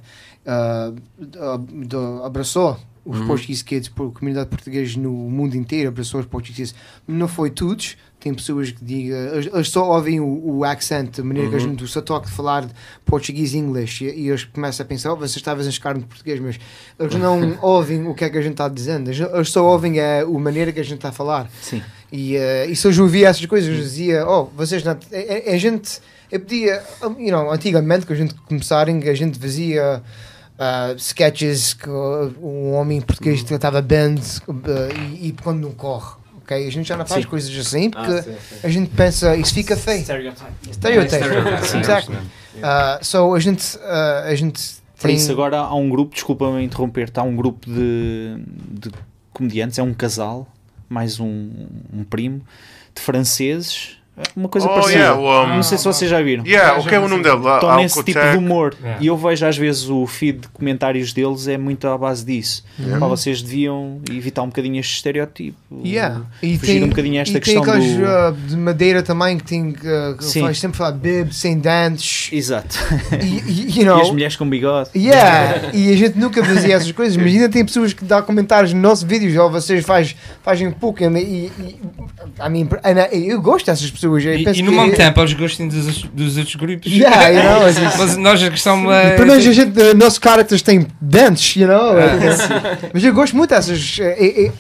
uh, abraçou os Uhum. Portuguese Kids, por- a comunidade portuguesa no mundo inteiro abraçou os Portuguese Kids, não foi todos, tem pessoas que digam, eles, só ouvem o, o accent, a maneira que a Uhum. gente só toca de falar português e inglês, e, e eles começam a pensar, oh, vocês estavam a escar no português, mas eles não ouvem o que é que a gente está dizendo, eles, eles só ouvem a, a maneira que a gente está a falar. Sim. E, eh, e se eu já ouvia essas coisas, eu dizia, oh, vocês não. A, a- a gente. Eu podia. You know, antigamente, que a gente começarem, a gente fazia ah, sketches que uh, um homem português tratava band uh, e, e quando não corre. Ok? A gente já não faz Sim. coisas assim porque Ah, sim, sim. a gente pensa, isso fica feio. Stereotype. Stereotype. Stereotype, Exactly. Ah, so a gente. ah, a gente Para tem- isso agora há um grupo, desculpa-me interromper, há um grupo de, de comediantes, é um casal, mais um, um primo, de franceses, uma coisa Oh, parecida. yeah, o, um, Não sei se vocês já viram. Yeah, o que é o nome dele? Estão nesse tipo de humor. Yeah. E eu vejo às vezes o feed de comentários deles é muito à base disso. Pá, vocês deviam evitar um bocadinho este estereótipo. Yeah. E Fugir tem, um bocadinho esta e tem questão aqueles do- ah, de madeira também que tem uh, que faz sempre falar bib, sem dentes. Exato. E, e, you E know, as mulheres com bigode. Yeah, e a gente nunca fazia essas coisas, mas ainda tem pessoas que dão comentários nos nossos vídeos, ou vocês faz, fazem pouco, e, e, I mean, eu gosto dessas pessoas. E, penso e no que- mesmo tempo eles gostam dos, dos outros grupos. Yeah, you know, just- Mas nós a questão é. Pelo menos a gente, uh, nossos characters têm dentes, you know? mas eu gosto muito dessas. uh, eu-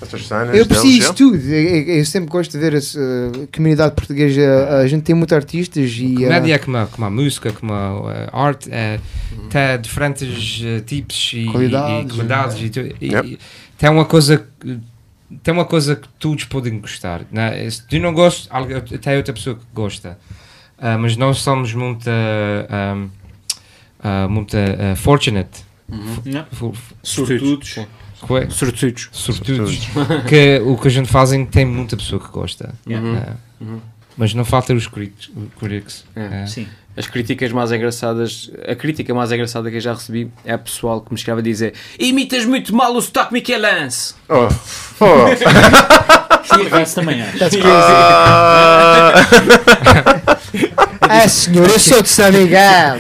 eu- preciso yeah. tudo. Eu, sempre gosto de ver a uh, comunidade portuguesa. A gente tem muitos artistas e. uh, Comédia é como a, como a música, como a eh, arte, é, tem diferentes eh, tipos e Qualidades. e, qualidades e, tu- e- Yep. e tem uma coisa que tem uma coisa que todos podem gostar. Né? Se tu não gostas, até outra pessoa que gosta. Ah, mas nós somos muito, ah, ah, muito fortunate. Sortudos. fu- é? Sortudos. Sortudos. que o que a gente fazem tem muita pessoa que gosta. Yeah. Ah, Mas não falta os critics. os critics. É. Sim. As críticas mais engraçadas, a crítica mais engraçada que eu já recebi é a pessoal que me escreve a dizer imitas muito mal o sotaque Michelance. Oh. Oh. E a Vance também acho. That's crazy. Ah, Ah, senhor, eu sou de São Miguel.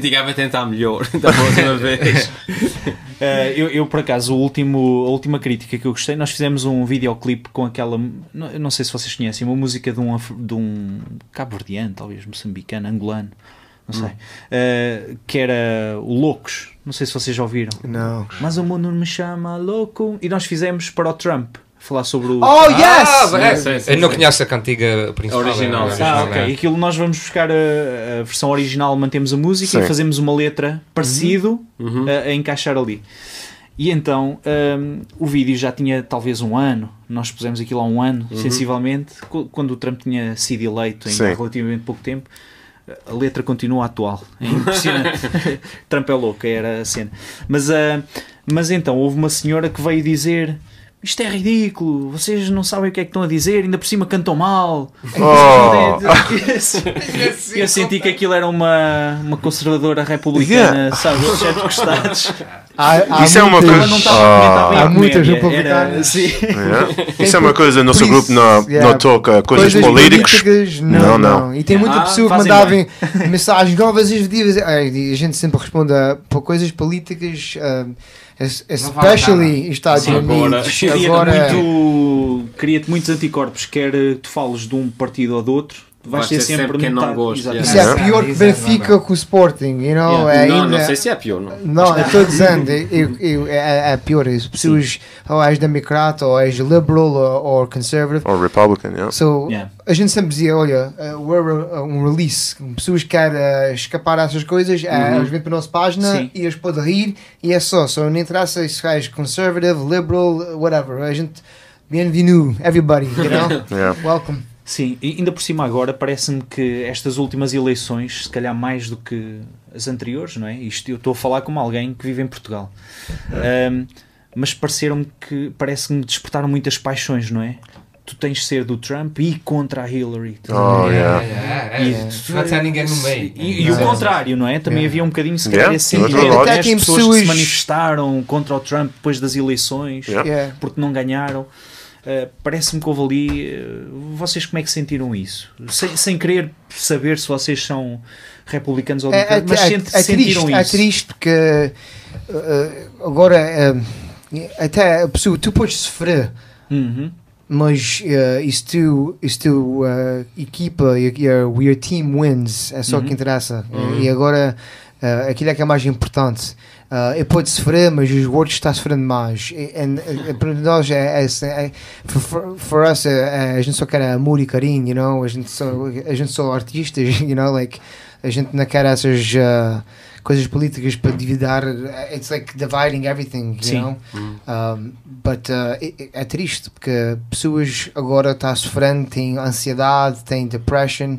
Diga, vai tentar melhor da próxima vez. Eh, eu, eu, por acaso, o último, a última crítica que eu gostei, nós fizemos um videoclipe com aquela. Não, não sei se vocês conhecem, uma música de um, de um cabo-verdiano, talvez moçambicano, angolano, não sei, eh, que era o Loucos. Não sei se vocês já ouviram. Não. Mas o mundo me chama louco. E nós fizemos para o Trump falar sobre o. Oh, yes! Ah, é, sim, sim, eu não sim. conheço a cantiga principal. Original, é, sim. Ah, ok. é. E aquilo nós vamos buscar a, a versão original, mantemos a música Sim. e fazemos uma letra parecido Uhum. a, a encaixar ali. E então hum, o vídeo já tinha talvez um ano, nós pusemos aquilo há um ano, sensivelmente, cu- quando o Trump tinha sido eleito em Sim. relativamente pouco tempo. A letra continua atual, é impressionante. Trump é louco, era a cena. Mas, ah, mas então houve uma senhora que veio dizer. Isto é ridículo, vocês não sabem o que é que estão a dizer, ainda por cima cantam mal. Oh. E eu senti que aquilo era uma, uma conservadora republicana, Yeah. sabe? Os chefes costados. Há, há Isso é uma muitas- Ela não estava bem Há muitas republicanas. Era, sim. Yeah. Isso é uma coisa, nosso Por grupo não, yeah. não toca coisas, políticas. políticas, Não, não, não. não. E tem muita Ah, pessoa que mandava mensagens novas e dias. E a gente sempre responde a, para coisas políticas, es- especially Estados Sim, agora- Unidos. Cria-te Agora, muito, cria-te muitos anticorpos, quer tu fales de um partido ou do outro, vais ter ser sempre, sempre quem não gosta, isso é pior que Benfica com o Sporting, you know? Yeah. É Não, ainda- não sei se é pior. Não. Não, estou dizendo, eu, eu, é, é pior. As pessoas, ou és democrata, ou és liberal, ou, ou conservative. Or Republican, yeah. So, Yeah. a gente sempre dizia, olha, uh, we're a- um release, pessoas que querem uh, escapar dessas coisas, uh, eles vêm para a nossa página Sim. e eles podem rir e é só, só não interessa se és conservative, liberal, whatever, a gente, bienvenue, everybody, you know, Yeah. welcome. Sim, e ainda por cima agora parece-me que estas últimas eleições, se calhar mais do que as anteriores, não é? Isto eu estou a falar como alguém que vive em Portugal. Ahm, mas pareceram-me que parece-me despertaram muitas paixões, não é? Tu tens de ser do Trump e contra a Hillary. Oh, yeah. É, E- é, Não há ninguém no meio. E, e o contrário, não é? Também havia um bocadinho se calhar Yeah, esse sentimento. As Até tem pessoas que pessoas- se manifestaram contra o Trump depois das eleições Yeah. Yeah. porque não ganharam. Uh, Parece-me que houve ali. uh, vocês como é que sentiram isso? Sem, sem querer saber se vocês são republicanos ou É, é, democratas, mas é, sent- é sentiram triste, é isso. triste porque uh, agora até a pessoa, tu podes sofrer Uhum. mas uh, isso tu, isso tu uh, equipa uh, your team wins, é só o Uhum. que interessa. E agora uh, aquilo é que é mais importante. Uh, eu pode sofrer, mas os outros estão sofrendo mais. E, and, uh, para nós, é, é, é, for, for, for us, é, é, a gente só quer amor e carinho, you know? a, gente só, a gente só artistas, you know? like, a gente não quer essas uh, coisas políticas para dividir. It's like dividing everything, you Sim. know? Um, but uh, é- é- é triste porque pessoas agora estão sofrendo, têm ansiedade, têm depression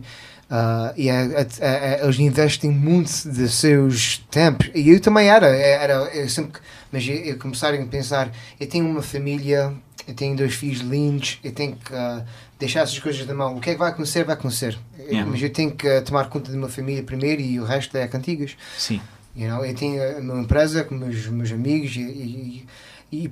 uh, e é, é- é- eles investem muito de seus tempos. E eu também era, é- era eu sempre, mas eu, eu comecei a pensar: eu tenho uma família, eu tenho dois filhos lindos, eu tenho que uh, deixar essas coisas da mão. O que é que vai acontecer? Vai acontecer. Yeah. Mas eu tenho que uh, tomar conta de uma família primeiro e o resto é cantigas. Sim. You know, eu tenho a minha empresa com meus, meus amigos e, e, e, e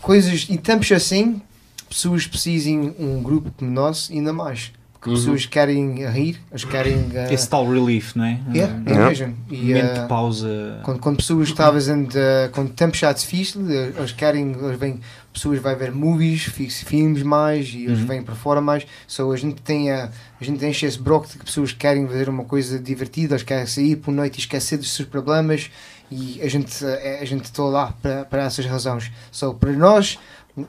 coisas, e tempos assim, pessoas precisam um grupo como nós ainda mais. Porque Uhum. pessoas querem rir, elas querem. Uh, Esse tal relief, não é? yeah, Um é Yeah. mesmo. E, momento uh, de pausa. quando, quando pessoas estão fazendo, uh, quando tempos já difícil, uh, eles querem, eles vêm, pessoas vão ver movies, fi- filmes mais e eles Uhum. vêm para fora mais. So a gente tem a, a gente enche esse bloco de que pessoas querem fazer uma coisa divertida, eles querem sair por noite e esquecer dos seus problemas e a gente uh, a gente está lá para, para essas razões. So para nós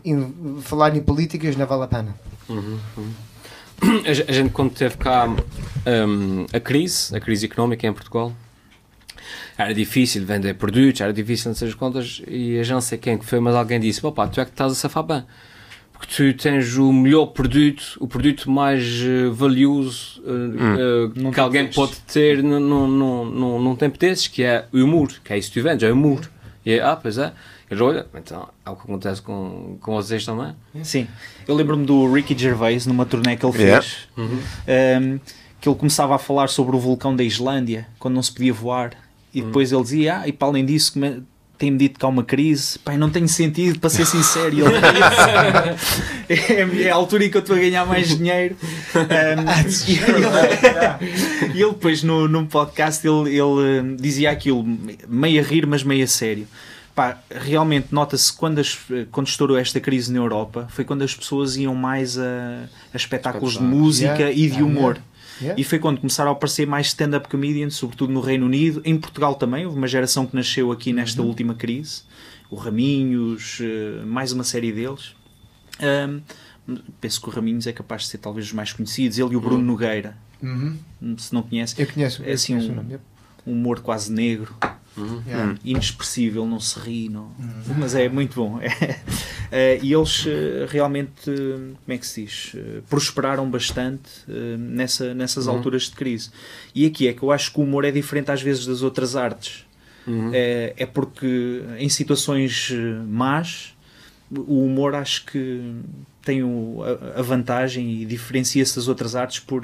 em- falar em políticas não vale a pena. A, ge- a gente, quando teve cá hum, a crise, a crise económica em Portugal, era difícil vender produtos, era difícil não sei as contas, e a já não sei quem que foi, mas alguém disse, opa, tu é que estás a safar bem. Porque tu tens o melhor produto, o produto mais eh, valioso eh, eh, Num que alguém pode ter num, num, num, num, num tempo desses, que é o humor, que é isso que tu vendes, é o humor. E ah, pois é. Ele olha, então é o que acontece com, com vocês também. Sim, eu lembro-me do Ricky Gervais numa turnê que ele fez, Yeah. um, que ele começava a falar sobre o vulcão da Islândia, quando não se podia voar, e depois ele dizia, ah, e para além disso, come- tem-me dito que há uma crise, pai, não tem sentido, para ser sincero, ele é, é a altura em que eu estou a ganhar mais dinheiro. Um, e, ele, e ele depois no, num podcast ele, ele dizia aquilo, meio a rir, mas meio a sério. Pá, realmente nota-se quando, as- quando estourou esta crise na Europa foi quando as pessoas iam mais a, a espetáculos de música Yeah. e de humor. Yeah. E foi quando começaram a aparecer mais stand-up comedians, sobretudo no Reino Unido, em Portugal também. Houve uma geração que nasceu aqui nesta Uhum. última crise. O Raminhos, eh, mais uma série deles. Ahm, penso que o Raminhos é capaz de ser talvez os mais conhecidos. Ele e o Bruno Nogueira, Uhum. se não conhece, Eu conheço. É assim conheço um- um humor quase negro. Yeah. inexpressível, não se ri, não... mas é muito bom. Eh, e eles eh, realmente, como é que se diz, Eh, prosperaram bastante nessa, nessas alturas de crise. E aqui é que eu acho que o humor é diferente às vezes das outras artes. É, é porque em situações más, o humor acho que tem a, vantagem e diferencia-se das outras artes por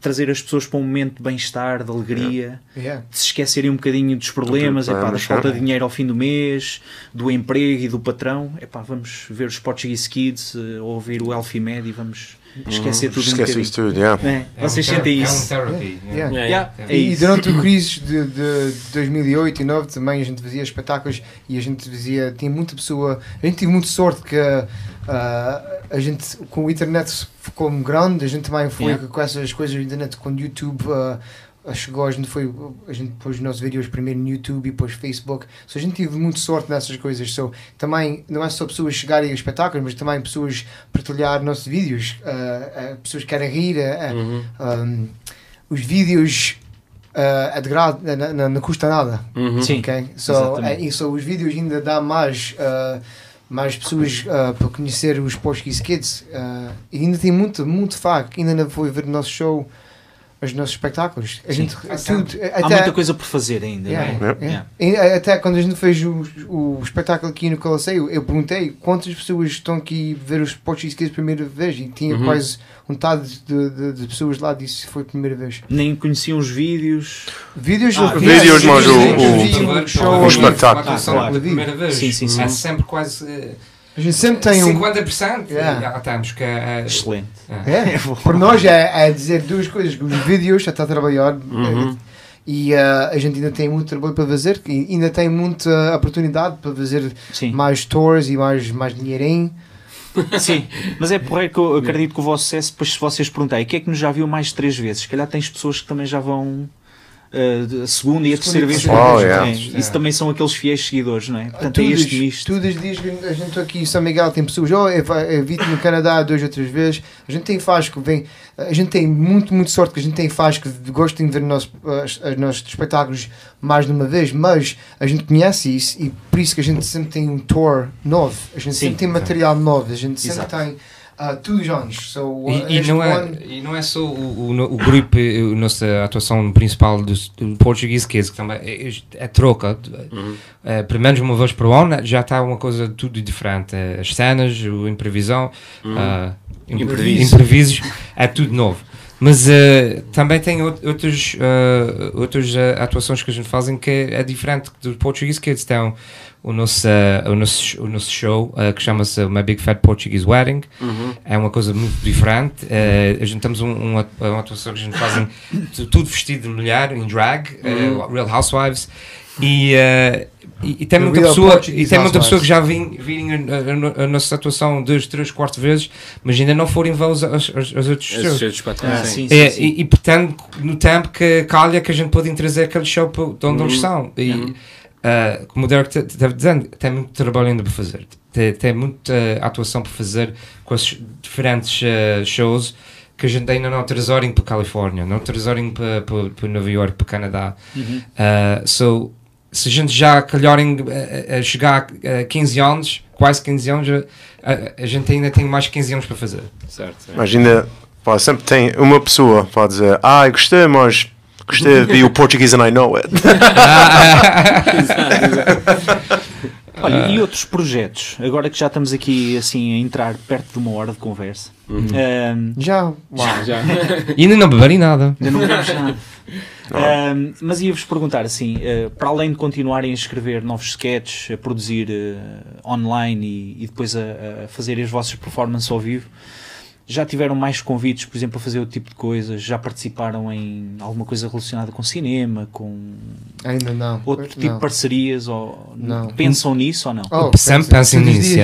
trazer as pessoas para um momento de bem-estar, de alegria Yeah. de se esquecerem um bocadinho dos problemas, Do epá, da falta de dinheiro ao fim do mês, do emprego e do patrão. Epá, vamos ver os Portuguese Kids, eh, ou ouvir o Elfie Med e vamos esquecer tudo um Esquece bocadinho. isso tudo, yeah. É, É um Vocês ter- sentem É um isso? therapy. Yeah. Yeah, Yeah, yeah. é E isso. durante a crise de, de 2008 e 2009 também a gente fazia espetáculos e a gente fazia, tinha muita pessoa, a gente teve muita sorte que ah, a gente com a internet ficou grande, a gente também foi Yeah. com essas coisas da internet, quando o YouTube ah, chegou, a gente foi, a gente pôs os nossos vídeos primeiro no YouTube e depois Facebook, so, a gente teve muita sorte nessas coisas, so, também não é só pessoas chegarem a espetáculos, mas também pessoas partilhar nossos vídeos, ah, ah, pessoas que querem rir, Uhum. um, os vídeos uh, é de graça, não, não, não custa nada. Uhum. Sim. ok? So, é, e so, os vídeos ainda dá mais, uh, mais pessoas uh, para conhecer os Portuguese Kids. Uh, e ainda tem muito, muito que ainda não foi ver o nosso show, os nossos espetáculos. A Sim. gente, Há tudo, Há até, muita coisa por fazer ainda, Yeah, é? yeah. Yeah. E, até quando a gente fez o, o espetáculo aqui no Colosseio, eu perguntei quantas pessoas estão aqui ver os Portuguese Kids pela primeira vez e tinha Uhum. quase metade de, de, de pessoas lá disse foi a primeira vez. Nem conheciam os vídeos. Vídeos, Ah, vídeos, mas o- vídeos, o- show, o espetáculo. Ah, claro. primeira vez. Sim, sim, sim. É sempre quase eh, A gente sempre tem um. 50%. Yeah. Já estamos que é, Excelente. É, para nós é, é dizer duas coisas: os vídeos já está a trabalhar Uhum. eh, e eh, a gente ainda tem muito trabalho para fazer, e ainda tem muita oportunidade para fazer Sim. mais tours e mais, mais dinheirinho. Sim, mas é porreiro que eu acredito que o vosso sucesso, depois se vocês perguntarem, o que é que nos já viu mais de três vezes? Se calhar tens pessoas que também já vão uh, a segunda e a terceira vez. terceira vez, É, yeah. Isso também são aqueles fiéis seguidores, não é? Portanto, é Todos, este misto. todos os dias que a gente está aqui em São Miguel tem pessoas, oh, eu, eu vi no Canadá duas ou três vezes. A gente tem fãs que vem, a gente tem muito, muito sorte que a gente tem fãs que gostam de ver os nossos, os nossos espetáculos mais de uma vez, mas a gente conhece isso e por isso que a gente sempre tem um tour novo, a gente Sim, sempre tem material novo, a gente sempre Exato. tem ah, os anos. So, uh, E, e não é, e não é só o, o, o grupo, eh, a nossa atuação principal do, do Portuguese Kids, que também é, é troca. Eh, pelo menos uma vez por ano já está uma coisa tudo diferente. As cenas, o imprevisão, ah, imp- Impreviso. imprevisos, é tudo novo. Mas eh, também tem out- outros, eh, outras eh, atuações que a gente fazem que é diferente do Portuguese Kids. Tem o nosso, eh, o nosso, o nosso show eh, que chama-se My Big Fat Portuguese Wedding. Uhum. É uma coisa muito diferente. Eh, a gente temos um, uma, uma atuação que a gente faz tu- tudo vestido de mulher, em drag, eh, Real Housewives. E, e, e tem The muita pessoa, e tem muita pessoa que já vim, virem a, a- a nossa atuação duas, três, quatro vezes, mas ainda não foram ver os, os, os, os outros shows. Ah, sim. sim, É, sim, sim. E, e portanto, no tempo que calha que a gente pode trazer aquele show para de onde eles Uhum. são. E, Uhum. Ah, como o Derek estava dizendo, tem muito trabalho ainda para fazer. Tem, tem muita atuação para fazer com esses diferentes ah, shows que a gente ainda não trazoring para Califórnia, não trazoring para, para, para Nova York, para Canadá. Uh, so, se a gente já calhorem a, a chegar a 15 anos, quase 15 anos, a, a gente ainda tem mais 15 anos para fazer. Certo. certo. Imagina, pá, sempre tem uma pessoa para dizer, ah, eu gostei, mas gostei de o Portuguese and I know it. Olha, e outros projetos? Agora que já estamos aqui assim a entrar perto de uma hora de conversa. Ahm, Já, uau. Já. E ainda não beberem nada. ainda não vemos nada. Ahm, mas ia-vos perguntar assim, eh, para além de continuarem a escrever novos sketches, a produzir eh, online e, e depois a, a fazer as vossas performances ao vivo, já tiveram mais convites, por exemplo, a fazer outro tipo de coisas? Já participaram em alguma coisa relacionada com cinema, com Ainda não. outro tipo não. de parcerias? Ou Não. pensam nisso ou não? Oh, pensa- os nisso.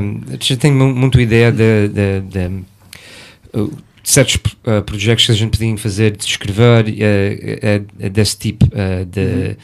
Um, já tenho mu- muito ideia de, de, de, uh, certos uh, projetos que a gente podia fazer, de escrever uh, uh, desse tipo uh, de,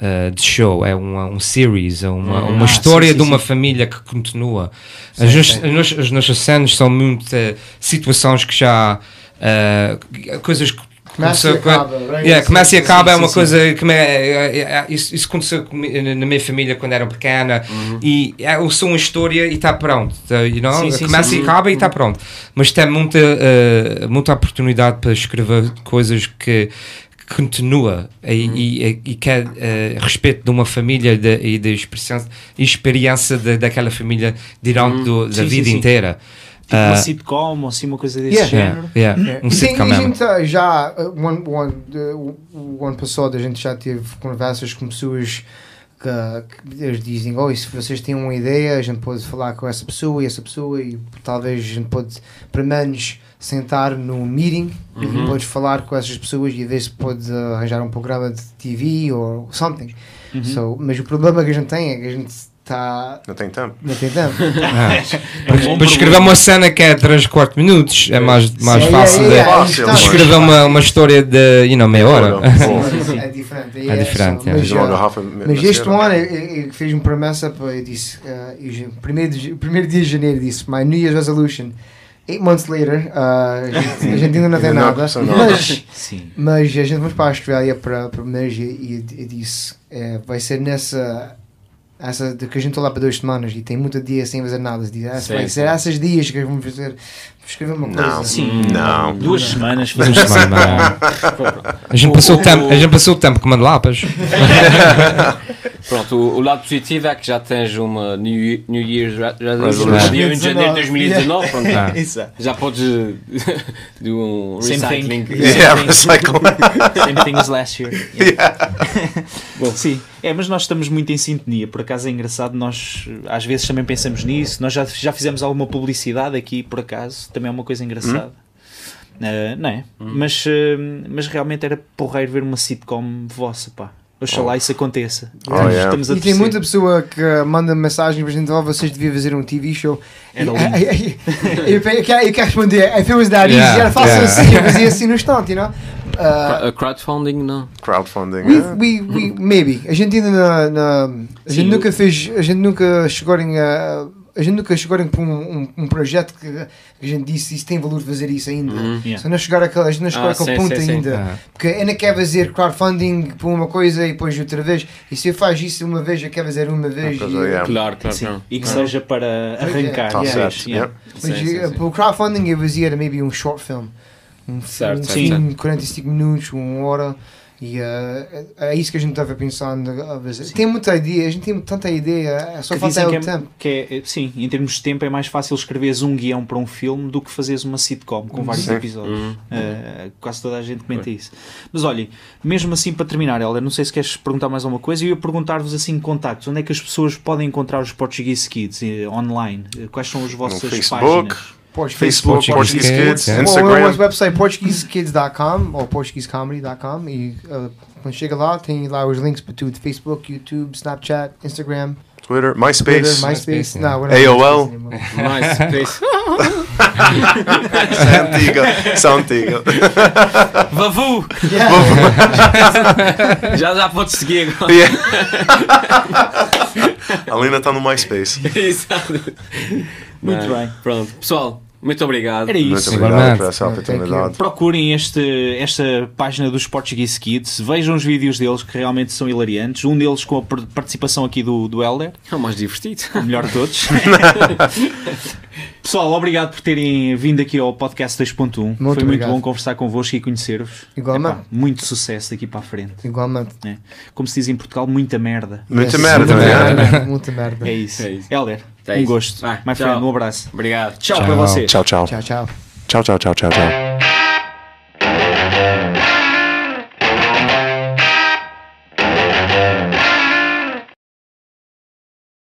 uh, de show. É uma, um series, é uma, uma Ah, história sim, sim, de uma sim. família que continua. As, nos- as nos- as nossas cenas são muito uh, situações que já. uh, coisas que. Começa e acaba? Yeah, começa e Sim, sim, acaba, é sim, uma sim. coisa que me, é- é- é- isso, isso aconteceu na minha família quando era pequena e é, eu sou uma história e está pronto, tá, you know? Sim, sim, começa sim. e acaba e está pronto, mas tem muita, eh, muita oportunidade para escrever coisas que que continua e, e, e que é eh, respeito de uma família de, e da experiência, experiência de, daquela família durante do- da Sim, vida sim. inteira. Tipo uma Ah, sitcom ou assim uma coisa desse Yeah. género? yeah, yeah, um e, tem, sitcom e a mesmo. gente ah, já, uh, o ano, o, passado, a gente já teve conversas com pessoas que, que eles dizem: oh, e se vocês têm uma ideia, a gente pode falar com essa pessoa e essa pessoa, e talvez a gente pode, pelo menos, sentar num meeting e podes falar com essas pessoas e ver se pode uh, arranjar um programa de TV ou something. So, mas o problema que a gente tem é que a gente está. Não tem tempo. Não tem tempo. Ah. É um bom Para escrever uma cena que é 3, 4 minutos é mais, mais Sim, fácil é, de, é, é, Fácil, mas- escrever uma, uma história de you know, meia hora. Olha, Sim, sim, é diferente. É diferente, é. mas, Fiz uma uh, Mas este ano eu, eu, eu fiz uma promessa para eu disse, uh, eu, primeiro, de, primeiro dia de janeiro disse, my New Year's resolution. Eight months later, uh, a, gente, a gente ainda não tem não nada, mas, Sim. mas a gente vamos para a Austrália para, para o mês e, e, eu disse, eh, vai ser nessa, essa de que a gente está lá para duas semanas e tem muito dia sem fazer nada. Disse, "Essa- Sim, vai ser essas dias que vamos fazer, escrever uma coisa. Não. Sim. Não. Duas semanas. Duas semanas. A gente passou o tempo, a gente passou o tempo comendo lapas. Pronto, o, o lado positivo é que já tens uma New, New Year's Re- Resolution. Dia 1 de janeiro de 2019. 2019. Pronto, Ah. Exato. já podes de um Same recycling. thing. Yeah, recycle. Same thing as last year. Bom, sim. É, mas nós estamos muito em sintonia. Por acaso é engraçado, nós às vezes também pensamos nisso. Nós já, já fizemos alguma publicidade aqui, por acaso. Também é uma coisa engraçada. Eh, não é? Mas, eh, mas realmente era porreiro ver uma sitcom vossa, pá. Oxalá isso aconteça. Oh, yeah. Estamos E tem muita pessoa que manda mensagem para a gente, oh, vocês deviam fazer um TV show. Era E- lindo. e- e- e- Eu eu quero responder, if it was that easy, Yeah, era fácil yeah. assim, eu fazia assim no instante, you know? Uh, A crowdfunding, não. Crowdfunding. we, yeah. we, we, maybe. A gente ainda na, na- a gente Sim, nunca fez, a gente nunca chegou em uh, a gente nunca chegou para um, um, um projeto que, a gente disse isso tem valor de fazer isso ainda. Yeah. Se não chegar àquela, a gente não chegou Ah, àquele sim, ponto sim, sim. ainda. Ah. Porque ainda quer fazer crowdfunding para uma coisa e depois outra vez. E se eu faz isso uma vez, eu quero fazer uma vez. Pois e- é. Claro, claro, Sim. E que seja para arrancar. Tá yeah. certo. Yeah. yeah. Mas Sim, sim, eh, sim. para o crowdfunding eu fazia era maybe um short film. Um, Certo, um certo, filme de 45 minutos, uma hora. E eh, é isso que a gente estava pensando a fazer. Tem muita ideia, a gente tem tanta ideia, é só Que falta é que o é, tempo. que é- sim, em termos de tempo é mais fácil escreveres um guião para um filme do que fazeres uma sitcom com vários Sim. episódios. Uhum. Uh, quase toda a gente comenta isso. Mas olhem, mesmo assim para terminar, Helder, não sei se queres perguntar mais alguma coisa, eu ia perguntar-vos assim contactos, onde é que as pessoas podem encontrar os Portuguese Kids eh, online? Quais são as vossas Facebook, páginas? Podes Facebook, Portuguese Portuguese Kids, Kids, yeah. Ou o Instagram. nosso website portuguesekids.com ou portuguesecomedy.com e uh, quando chega lá tem lá os links para tudo, Facebook, YouTube, Snapchat, Instagram, Twitter, Twitter, MySpace, MySpace. MySpace, Não, AOL. MySpace anymore. MySpace. Essa é antiga. Essa é antiga. Vavu! já já podes seguir agora. Yeah. A Lina está no MySpace. Exato. Muito Não, bem. Pronto. Pessoal, Muito obrigado. Era Muito isso. obrigado Igualmente. por essa oportunidade. Procurem este, esta página dos Portuguese Kids, vejam os vídeos deles que realmente são hilariantes. Um deles com a par- participação aqui do, do Helder, É o mais divertido. o melhor de todos. Pessoal, obrigado por terem vindo aqui ao podcast 2.1. Foi muito obrigado. bom conversar convosco e conhecer-vos. Igualmente. Epá, muito sucesso daqui para a frente. Igualmente. né? Como se diz em Portugal, muita merda. Muita Yes, merda, muita né? merda. Muita merda. É isso. É isso. Helder, É um isso. gosto. Vai, My tchau. friend, um abraço. Obrigado. Tchau, Tchau. para vocês. Tchau, tchau. Tchau, tchau. Tchau, tchau, tchau, tchau, tchau.